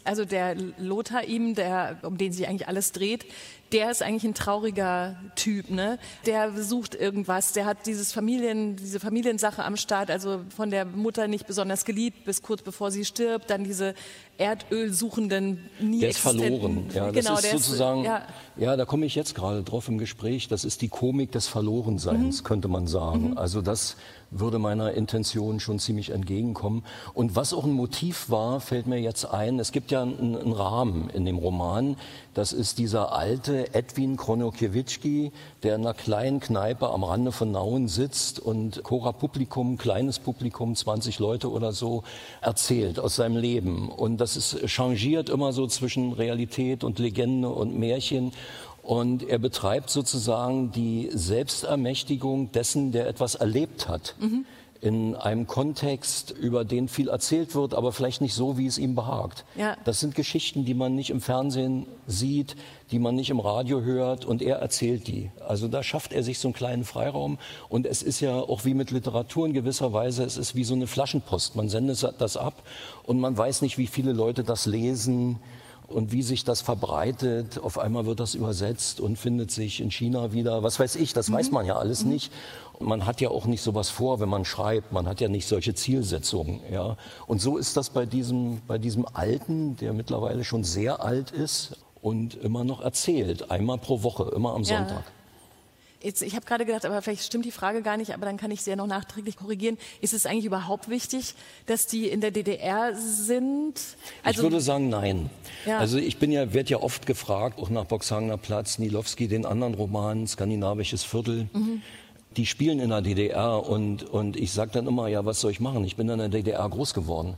Also der Lothar ihm, der, um den sich eigentlich alles dreht, der ist eigentlich ein trauriger Typ, ne? Der sucht irgendwas, der hat dieses Familien, diese Familiensache am Start, also von der Mutter nicht besonders geliebt, bis kurz bevor sie stirbt, dann diese Erdölsuchenden nie Der ist verloren, ja, das genau, ist sozusagen, ist, ja. ja. da komme ich jetzt gerade drauf im Gespräch, das ist die Komik des Verlorenseins, mhm. könnte man sagen. Mhm. Also das würde meiner Intention schon ziemlich entgegenkommen. Und was auch ein Motiv war, fällt mir jetzt ein, es gibt ja einen, einen Rahmen in dem Roman, das ist dieser alte Edwin Kronokiewicz, der in einer kleinen Kneipe am Rande von Nauen sitzt und Cora Publikum, kleines Publikum, 20 Leute oder so, erzählt aus seinem Leben. Und das ist changiert immer so zwischen Realität und Legende und Märchen. Und er betreibt sozusagen die Selbstermächtigung dessen, der etwas erlebt hat. Mhm. In einem Kontext, über den viel erzählt wird, aber vielleicht nicht so, wie es ihm behagt. Ja. Das sind Geschichten, die man nicht im Fernsehen sieht, die man nicht im Radio hört und er erzählt die. Also da schafft er sich so einen kleinen Freiraum und es ist ja auch wie mit Literatur in gewisser Weise, es ist wie so eine Flaschenpost. Man sendet das ab und man weiß nicht, wie viele Leute das lesen, und wie sich das verbreitet. Auf einmal wird das übersetzt und findet sich in China wieder. Was weiß ich, das mhm. weiß man ja alles mhm. nicht. Man hat ja auch nicht sowas vor, wenn man schreibt. Man hat ja nicht solche Zielsetzungen. Ja. Und so ist das bei diesem, bei diesem Alten, der mittlerweile schon sehr alt ist und immer noch erzählt. Einmal pro Woche, immer am Sonntag. Ja. Jetzt, ich habe gerade gedacht, aber vielleicht stimmt die Frage gar nicht, aber dann kann ich sie ja noch nachträglich korrigieren. Ist es eigentlich überhaupt wichtig, dass die in der DDR sind? Also, ich würde sagen, nein. Ja. Also ich bin ja, werde ja oft gefragt, auch nach Boxhagener Platz, Nilowski, den anderen Roman, Skandinavisches Viertel. Mhm. Die spielen in der DDR und, und ich sage dann immer, ja, was soll ich machen? Ich bin in der DDR groß geworden.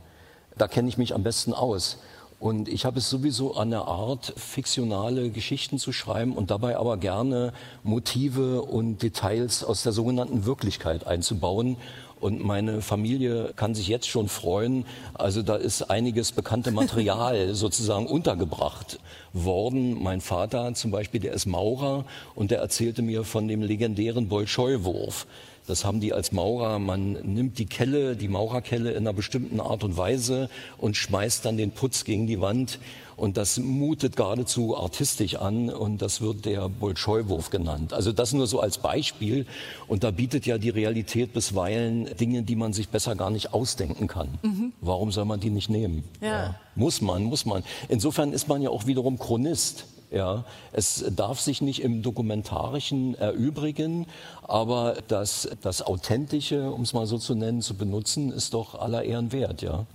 Da kenne ich mich am besten aus. Und ich habe es sowieso an der Art, fiktionale Geschichten zu schreiben und dabei aber gerne Motive und Details aus der sogenannten Wirklichkeit einzubauen. Und meine Familie kann sich jetzt schon freuen. Also da ist einiges bekannte Material sozusagen untergebracht worden. Mein Vater zum Beispiel, der ist Maurer und der erzählte mir von dem legendären Bolschoi-Wurf. Das haben die als Maurer. Man nimmt die Kelle, die Maurerkelle in einer bestimmten Art und Weise und schmeißt dann den Putz gegen die Wand. Und das mutet geradezu artistisch an und das wird der Bolschoi-Wurf genannt. Also das nur so als Beispiel. Und da bietet ja die Realität bisweilen Dinge, die man sich besser gar nicht ausdenken kann. Mhm. Warum soll man die nicht nehmen? Ja. Ja. Muss man, muss man. Insofern ist man ja auch wiederum Chronist. Ja, es darf sich nicht im Dokumentarischen erübrigen, aber das, das Authentische, um es mal so zu nennen, zu benutzen, ist doch aller Ehren wert, ja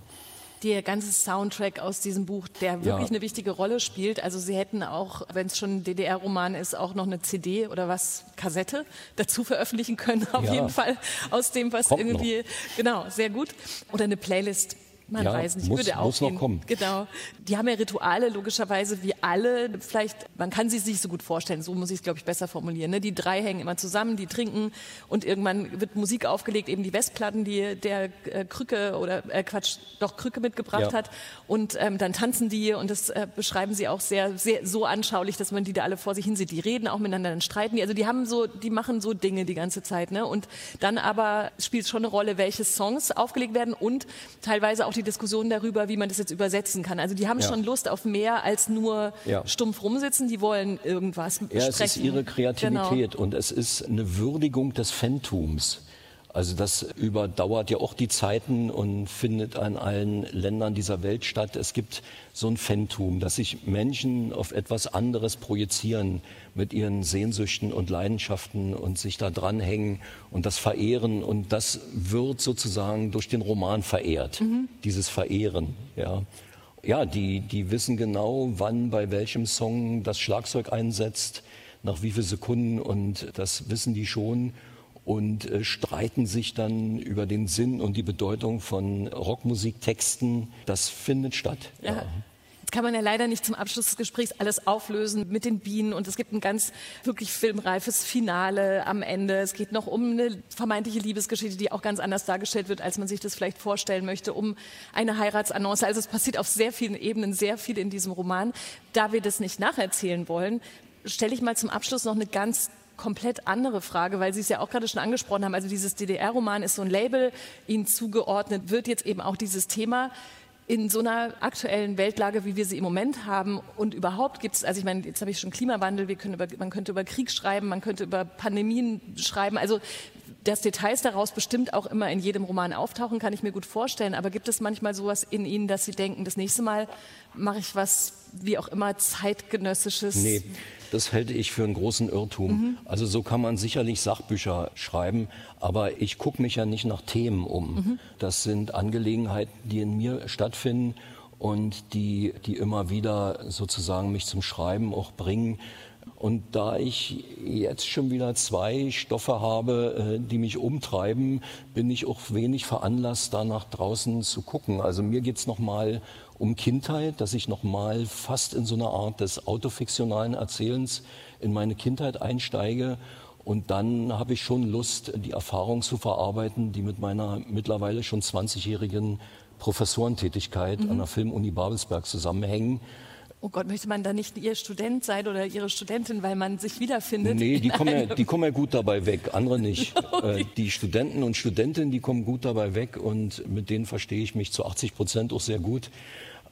der ganze Soundtrack aus diesem Buch, der wirklich ja. eine wichtige Rolle spielt. Also Sie hätten auch, wenn es schon ein DDR-Roman ist, auch noch eine CD oder was, Kassette dazu veröffentlichen können, auf ja. jeden Fall aus dem, was Kommt irgendwie, noch. genau, sehr gut. Oder eine Playlist man ja, weiß nicht, muss, würde auch muss noch kommen. Genau. Die haben ja Rituale logischerweise wie alle. Vielleicht, man kann sie sich nicht so gut vorstellen. So muss ich es, glaube ich, besser formulieren. Ne? Die drei hängen immer zusammen, die trinken und irgendwann wird Musik aufgelegt, eben die Westplatten, die der äh, Krücke oder äh, Quatsch, doch Krücke mitgebracht ja. hat. Und ähm, dann tanzen die und das äh, beschreiben sie auch sehr, sehr so anschaulich, dass man die da alle vor sich hin sieht. Die reden auch miteinander, dann streiten die. Also die haben so, die machen so Dinge die ganze Zeit. Ne? Und dann aber spielt es schon eine Rolle, welche Songs aufgelegt werden und teilweise auch die Diskussion darüber, wie man das jetzt übersetzen kann. Also die haben ja. schon Lust auf mehr als nur ja. stumpf rumsitzen, die wollen irgendwas ja, sprechen. es ist ihre Kreativität genau. und es ist eine Würdigung des Phantums. Also das überdauert ja auch die Zeiten und findet an allen Ländern dieser Welt statt. Es gibt so ein Phantom, dass sich Menschen auf etwas anderes projizieren mit ihren Sehnsüchten und Leidenschaften und sich da dranhängen und das verehren. Und das wird sozusagen durch den Roman verehrt, mhm. dieses Verehren. Ja. Ja, die, die wissen genau, wann bei welchem Song das Schlagzeug einsetzt, nach wie vielen Sekunden und das wissen die schon und äh, streiten sich dann über den Sinn und die Bedeutung von Rockmusiktexten. Das findet statt. Ja. ja. Jetzt kann man ja leider nicht zum Abschluss des Gesprächs alles auflösen mit den Bienen und es gibt ein ganz wirklich filmreifes Finale am Ende. Es geht noch um eine vermeintliche Liebesgeschichte, die auch ganz anders dargestellt wird, als man sich das vielleicht vorstellen möchte, um eine Heiratsannonce. Also es passiert auf sehr vielen Ebenen sehr viel in diesem Roman. Da wir das nicht nacherzählen wollen, stelle ich mal zum Abschluss noch eine ganz komplett andere Frage, weil Sie es ja auch gerade schon angesprochen haben. Also dieses DDR-Roman ist so ein Label, Ihnen zugeordnet wird jetzt eben auch dieses Thema in so einer aktuellen Weltlage, wie wir sie im Moment haben. Und überhaupt gibt es, also ich meine, jetzt habe ich schon Klimawandel, wir können über, man könnte über Krieg schreiben, man könnte über Pandemien schreiben, also dass Details daraus bestimmt auch immer in jedem Roman auftauchen, kann ich mir gut vorstellen, aber gibt es manchmal sowas in Ihnen, dass Sie denken, das nächste Mal mache ich was, wie auch immer, zeitgenössisches? Nee. Das halte ich für einen großen Irrtum. Mhm. Also so kann man sicherlich Sachbücher schreiben, aber ich gucke mich ja nicht nach Themen um. Mhm. Das sind Angelegenheiten, die in mir stattfinden und die, die immer wieder sozusagen mich zum Schreiben auch bringen. Und da ich jetzt schon wieder zwei Stoffe habe, äh, die mich umtreiben, bin ich auch wenig veranlasst, da nach draußen zu gucken. Also mir geht es nochmal um Kindheit, dass ich nochmal fast in so eine Art des autofiktionalen Erzählens in meine Kindheit einsteige. Und dann habe ich schon Lust, die Erfahrung zu verarbeiten, die mit meiner mittlerweile schon 20-jährigen Professorentätigkeit mhm. an der Filmuni Babelsberg zusammenhängen. Oh Gott, möchte man da nicht Ihr Student sein oder Ihre Studentin, weil man sich wiederfindet? Nee, die kommen, ja, die kommen ja gut dabei weg, andere nicht. okay. Äh, die Studenten und Studentinnen, die kommen gut dabei weg und mit denen verstehe ich mich zu 80 Prozent auch sehr gut.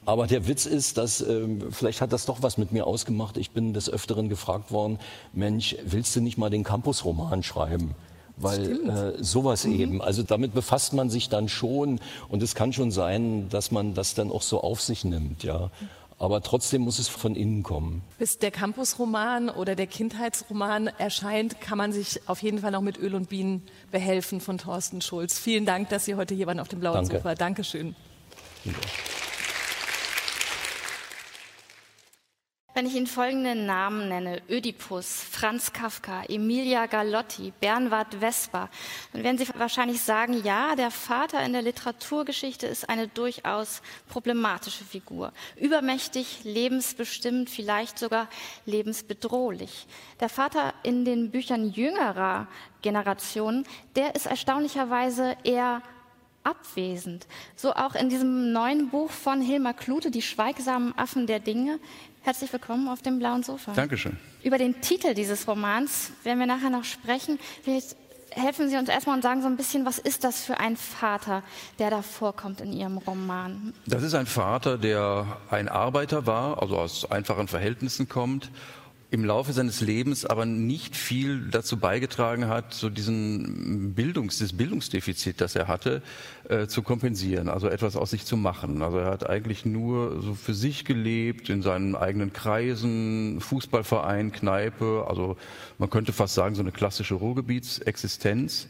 Aber der Witz ist, dass äh, vielleicht hat das doch was mit mir ausgemacht. Ich bin des Öfteren gefragt worden, Mensch, willst du nicht mal den Campusroman schreiben? Weil äh, sowas mhm. eben, also damit befasst man sich dann schon und es kann schon sein, dass man das dann auch so auf sich nimmt, ja. Aber trotzdem muss es von innen kommen. Bis der Campusroman oder der Kindheitsroman erscheint, kann man sich auf jeden Fall noch mit Öl und Bienen behelfen von Thorsten Schulz. Vielen Dank, dass Sie heute hier waren auf dem blauen Danke. Sofa. Dankeschön. Danke. Wenn ich Ihnen folgende Namen nenne, Ödipus, Franz Kafka, Emilia Galotti, Bernward Vesper, dann werden Sie wahrscheinlich sagen, ja, der Vater in der Literaturgeschichte ist eine durchaus problematische Figur. Übermächtig, lebensbestimmt, vielleicht sogar lebensbedrohlich. Der Vater in den Büchern jüngerer Generationen, der ist erstaunlicherweise eher abwesend. So auch in diesem neuen Buch von Hilmar Klute, Die schweigsamen Affen der Dinge, Herzlich willkommen auf dem blauen Sofa. Dankeschön. Über den Titel dieses Romans werden wir nachher noch sprechen. Vielleicht helfen Sie uns erstmal und sagen so ein bisschen, was ist das für ein Vater, der da vorkommt in Ihrem Roman? Das ist ein Vater, der ein Arbeiter war, also aus einfachen Verhältnissen kommt im Laufe seines Lebens aber nicht viel dazu beigetragen hat, so diesen Bildungs, das Bildungsdefizit, das er hatte, äh, zu kompensieren, also etwas aus sich zu machen. Also er hat eigentlich nur so für sich gelebt, in seinen eigenen Kreisen, Fußballverein, Kneipe, also man könnte fast sagen, so eine klassische Ruhrgebietsexistenz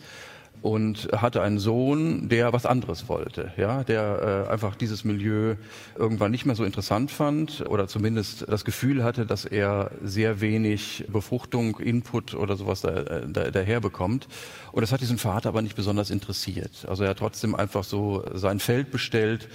und hatte einen Sohn, der was anderes wollte, ja, der äh, einfach dieses Milieu irgendwann nicht mehr so interessant fand oder zumindest das Gefühl hatte, dass er sehr wenig Befruchtung, Input oder sowas da, äh, da, daher bekommt. Und das hat diesen Vater aber nicht besonders interessiert. Also er hat trotzdem einfach so sein Feld bestellt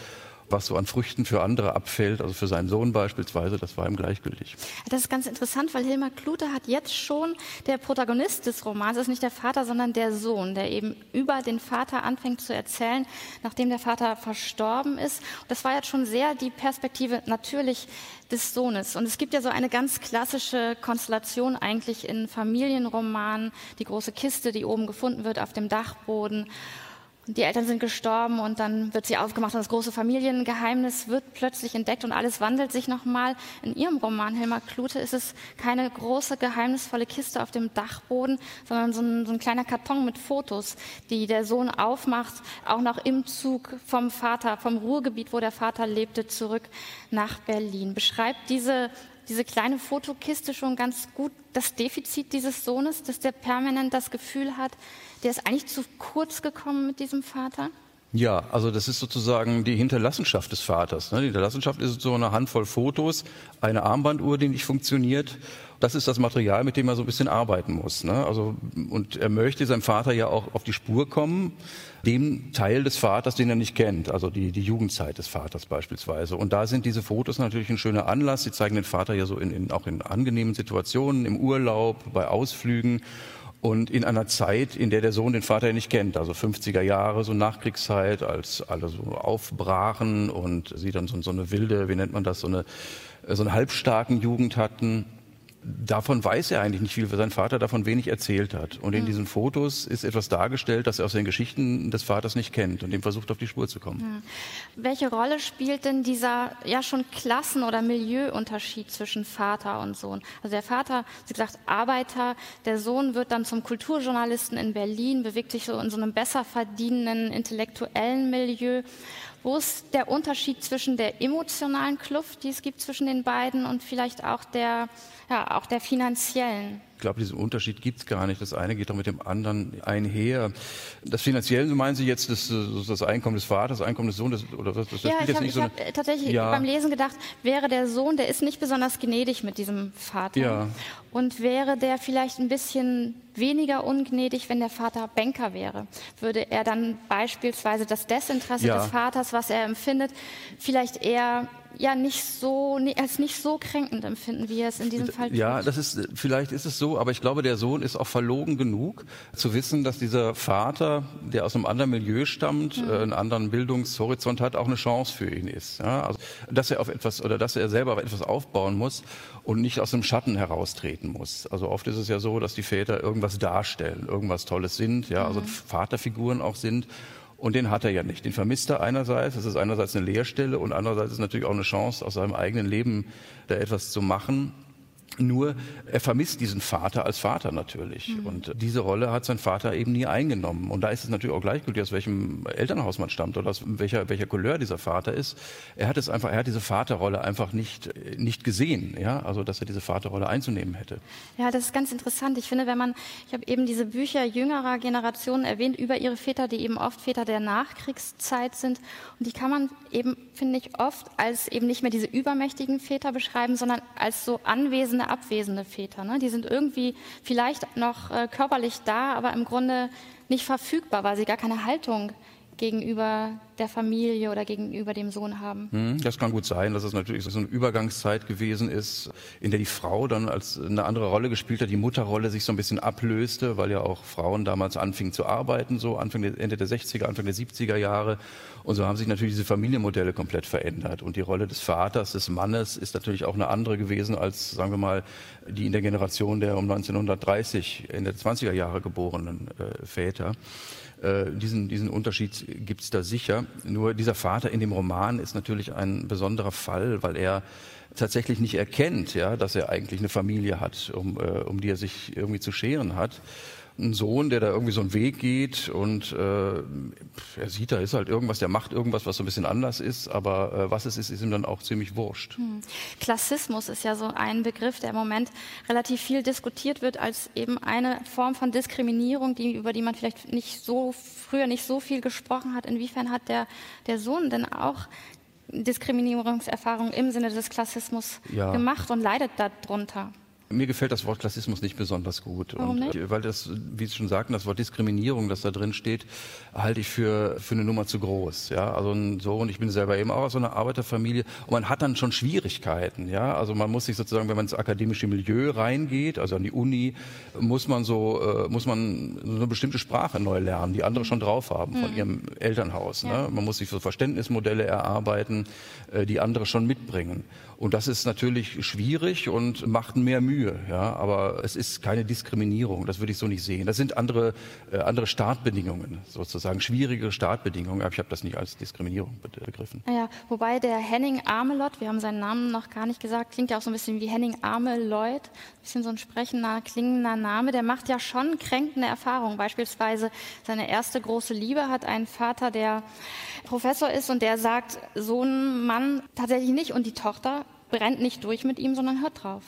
was so an Früchten für andere abfällt, also für seinen Sohn beispielsweise, das war ihm gleichgültig. Das ist ganz interessant, weil Hilmar Klute hat jetzt schon, der Protagonist des Romans ist nicht der Vater, sondern der Sohn, der eben über den Vater anfängt zu erzählen, nachdem der Vater verstorben ist. Das war jetzt schon sehr die Perspektive natürlich des Sohnes. Und es gibt ja so eine ganz klassische Konstellation eigentlich in Familienromanen, die große Kiste, die oben gefunden wird auf dem Dachboden die Eltern sind gestorben und dann wird sie aufgemacht und das große Familiengeheimnis wird plötzlich entdeckt und alles wandelt sich nochmal. In ihrem Roman Hilmar Klute ist es keine große geheimnisvolle Kiste auf dem Dachboden, sondern so ein, so ein kleiner Karton mit Fotos, die der Sohn aufmacht, auch noch im Zug vom Vater, vom Ruhrgebiet, wo der Vater lebte, zurück nach Berlin. Beschreibt diese diese kleine Fotokiste schon ganz gut das Defizit dieses Sohnes, dass der permanent das Gefühl hat, der ist eigentlich zu kurz gekommen mit diesem Vater? Ja, also das ist sozusagen die Hinterlassenschaft des Vaters. Ne? Die Hinterlassenschaft ist so eine Handvoll Fotos, eine Armbanduhr, die nicht funktioniert. Das ist das Material, mit dem er so ein bisschen arbeiten muss. Ne? Also, und er möchte seinem Vater ja auch auf die Spur kommen, dem Teil des Vaters, den er nicht kennt, also die, die Jugendzeit des Vaters beispielsweise. Und da sind diese Fotos natürlich ein schöner Anlass. Sie zeigen den Vater ja so in, in, auch in angenehmen Situationen, im Urlaub, bei Ausflügen und in einer Zeit, in der der Sohn den Vater nicht kennt, also 50er Jahre, so Nachkriegszeit, als alle so aufbrachen und sie dann so, so eine wilde, wie nennt man das, so eine, so eine halbstarken Jugend hatten davon weiß er eigentlich nicht viel, weil sein Vater davon wenig erzählt hat. Und in diesen Fotos ist etwas dargestellt, das er aus den Geschichten des Vaters nicht kennt und dem versucht, auf die Spur zu kommen. Ja. Welche Rolle spielt denn dieser ja schon Klassen- oder Milieuunterschied zwischen Vater und Sohn? Also der Vater, wie gesagt, Arbeiter, der Sohn wird dann zum Kulturjournalisten in Berlin, bewegt sich so in so einem besser verdienenden intellektuellen Milieu. Wo ist der Unterschied zwischen der emotionalen Kluft, die es gibt zwischen den beiden und vielleicht auch der ja, auch der finanziellen. Ich glaube, diesen Unterschied gibt es gar nicht. Das eine geht doch mit dem anderen einher. Das Finanzielle, so meinen Sie jetzt das, das Einkommen des Vaters, das Einkommen des Sohnes? Oder was, das ja, ich habe so hab tatsächlich ja. beim Lesen gedacht, wäre der Sohn, der ist nicht besonders gnädig mit diesem Vater. Ja. Und wäre der vielleicht ein bisschen weniger ungnädig, wenn der Vater Banker wäre? Würde er dann beispielsweise das Desinteresse ja. des Vaters, was er empfindet, vielleicht eher ja nicht so als nicht so kränkend empfinden, wie er es in diesem Fall tut. Ja, das ist vielleicht ist es so, aber ich glaube, der Sohn ist auch verlogen genug zu wissen, dass dieser Vater, der aus einem anderen Milieu stammt, äh, einen anderen Bildungshorizont hat, auch eine Chance für ihn ist. Ja? Also, dass er auf etwas oder dass er selber auf etwas aufbauen muss und nicht aus dem Schatten heraustreten muss. Also oft ist es ja so, dass die Väter irgendwas darstellen, irgendwas Tolles sind, ja, also mhm. Vaterfiguren auch sind Und den hat er ja nicht. Den vermisst er einerseits. Das ist einerseits eine Leerstelle und andererseits ist natürlich auch eine Chance, aus seinem eigenen Leben da etwas zu machen. Nur er vermisst diesen Vater als Vater natürlich. Mhm. Und diese Rolle hat sein Vater eben nie eingenommen. Und da ist es natürlich auch gleichgültig, aus welchem Elternhaus man stammt oder aus welcher, welcher Couleur dieser Vater ist. Er hat es einfach, er hat diese Vaterrolle einfach nicht, nicht gesehen, ja, also dass er diese Vaterrolle einzunehmen hätte. Ja, das ist ganz interessant. Ich finde, wenn man, ich habe eben diese Bücher jüngerer Generationen erwähnt über ihre Väter, die eben oft Väter der Nachkriegszeit sind. Und die kann man eben, finde ich, oft als eben nicht mehr diese übermächtigen Väter beschreiben, sondern als so anwesende keine abwesende Väter. Ne? Die sind irgendwie vielleicht noch äh, körperlich da, aber im Grunde nicht verfügbar, weil sie gar keine Haltung gegenüber der Familie oder gegenüber dem Sohn haben. Hm, das kann gut sein, dass es natürlich so eine Übergangszeit gewesen ist, in der die Frau dann als eine andere Rolle gespielt hat, die Mutterrolle sich so ein bisschen ablöste, weil ja auch Frauen damals anfingen zu arbeiten, so Anfang der, Ende der 60er, Anfang der 70er Jahre. Und so haben sich natürlich diese Familienmodelle komplett verändert. Und die Rolle des Vaters, des Mannes ist natürlich auch eine andere gewesen als, sagen wir mal, die in der Generation der um 1930, Ende der 20er Jahre geborenen äh, Väter. Äh, diesen, diesen Unterschied gibt es da sicher. Nur dieser Vater in dem Roman ist natürlich ein besonderer Fall, weil er tatsächlich nicht erkennt, ja, dass er eigentlich eine Familie hat, um, äh, um die er sich irgendwie zu scheren hat einen Sohn, der da irgendwie so einen Weg geht und äh, er sieht, da ist halt irgendwas, der macht irgendwas, was so ein bisschen anders ist, aber äh, was es ist, ist ihm dann auch ziemlich wurscht. Hm. Klassismus ist ja so ein Begriff, der im Moment relativ viel diskutiert wird als eben eine Form von Diskriminierung, die, über die man vielleicht nicht so früher nicht so viel gesprochen hat. Inwiefern hat der, der Sohn denn auch Diskriminierungserfahrungen im Sinne des Klassismus ja. gemacht und leidet darunter? Mir gefällt das Wort Klassismus nicht besonders gut. Warum nicht? Und, weil das, wie Sie schon sagten, das Wort Diskriminierung, das da drin steht, halte ich für, für eine Nummer zu groß. Ja, also so, und ich bin selber eben auch aus so einer Arbeiterfamilie und man hat dann schon Schwierigkeiten. Ja, also man muss sich sozusagen, wenn man ins akademische Milieu reingeht, also an die Uni, muss man so, äh, muss man so eine bestimmte Sprache neu lernen, die andere schon drauf haben von mhm. ihrem Elternhaus. Ja. Ne? Man muss sich so Verständnismodelle erarbeiten, äh, die andere schon mitbringen. Und das ist natürlich schwierig und macht mehr Mühe. Ja, aber es ist keine Diskriminierung. Das würde ich so nicht sehen. Das sind andere, äh, andere Startbedingungen, sozusagen schwierigere Startbedingungen. Aber ich habe das nicht als Diskriminierung begriffen. Ja, wobei der Henning Amelot, wir haben seinen Namen noch gar nicht gesagt, klingt ja auch so ein bisschen wie Henning Ameloid, ein bisschen so ein sprechender, klingender Name. Der macht ja schon kränkende Erfahrungen. Beispielsweise seine erste große Liebe hat einen Vater, der Professor ist und der sagt, so ein Mann tatsächlich nicht. Und die Tochter brennt nicht durch mit ihm, sondern hört drauf.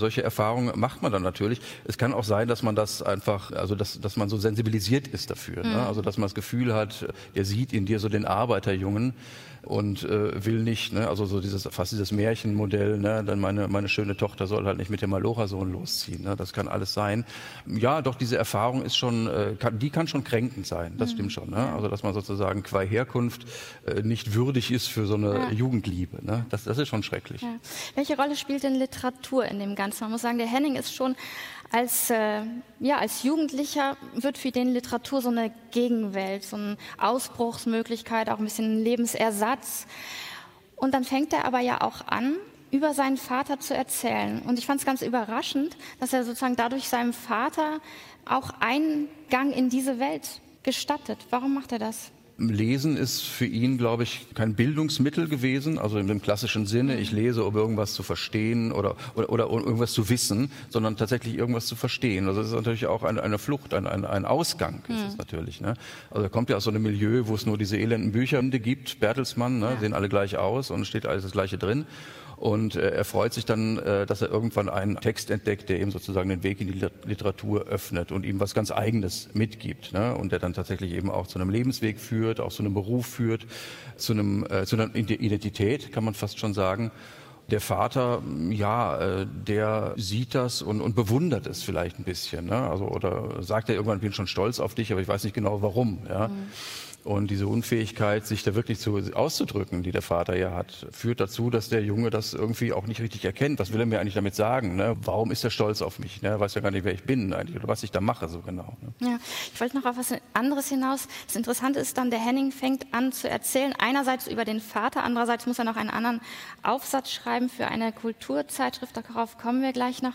Solche Erfahrungen macht man dann natürlich. Es kann auch sein, dass man das einfach, also dass, dass man so sensibilisiert ist dafür. Ne? Mhm. Ne? Also dass man das Gefühl hat, er sieht in dir so den Arbeiterjungen und äh, will nicht, ne? also so dieses fast dieses Märchenmodell, ne? dann meine meine schöne Tochter soll halt nicht mit dem Malocha-Sohn losziehen. Ne? Das kann alles sein. Ja, doch diese Erfahrung ist schon, äh, kann, die kann schon kränkend sein. Das mhm. stimmt schon. Ne? Also dass man sozusagen qua Herkunft äh, nicht würdig ist für so eine ja. Jugendliebe. Ne? Das, das ist schon schrecklich. Ja. Welche Rolle spielt denn Literatur in dem Ganzen? Man muss sagen, der Henning ist schon als, äh, ja, als Jugendlicher wird für den Literatur so eine Gegenwelt, so eine Ausbruchsmöglichkeit, auch ein bisschen Lebensersatz. Und dann fängt er aber ja auch an, über seinen Vater zu erzählen. Und ich fand es ganz überraschend, dass er sozusagen dadurch seinem Vater auch Eingang in diese Welt gestattet. Warum macht er das? Lesen ist für ihn, glaube ich, kein Bildungsmittel gewesen, also in dem klassischen Sinne, ich lese, um irgendwas zu verstehen oder, oder, oder um irgendwas zu wissen, sondern tatsächlich irgendwas zu verstehen. Also es ist natürlich auch eine, eine Flucht, ein, ein, ein Ausgang ist es hm. natürlich. Ne? Also er kommt ja aus so einem Milieu, wo es nur diese elenden Bücher gibt, Bertelsmann, ne? sehen alle gleich aus und steht alles das Gleiche drin. Und äh, er freut sich dann, äh, dass er irgendwann einen Text entdeckt, der ihm sozusagen den Weg in die Literatur öffnet und ihm was ganz Eigenes mitgibt. Ne? Und der dann tatsächlich eben auch zu einem Lebensweg führt, auch zu einem Beruf führt, zu, einem, äh, zu einer Identität, kann man fast schon sagen. Der Vater, ja, äh, der sieht das und, und bewundert es vielleicht ein bisschen. Ne? Also, oder sagt er irgendwann, ich bin schon stolz auf dich, aber ich weiß nicht genau warum. Ja? Mhm. Und diese Unfähigkeit, sich da wirklich zu, auszudrücken, die der Vater ja hat, führt dazu, dass der Junge das irgendwie auch nicht richtig erkennt. Was will er mir eigentlich damit sagen? Ne? Warum ist er stolz auf mich? Ne? Er weiß ja gar nicht, wer ich bin eigentlich oder was ich da mache so genau. Ne? Ja, ich wollte noch auf was anderes hinaus. Das Interessante ist dann, der Henning fängt an zu erzählen, einerseits über den Vater, andererseits muss er noch einen anderen Aufsatz schreiben für eine Kulturzeitschrift, darauf kommen wir gleich noch.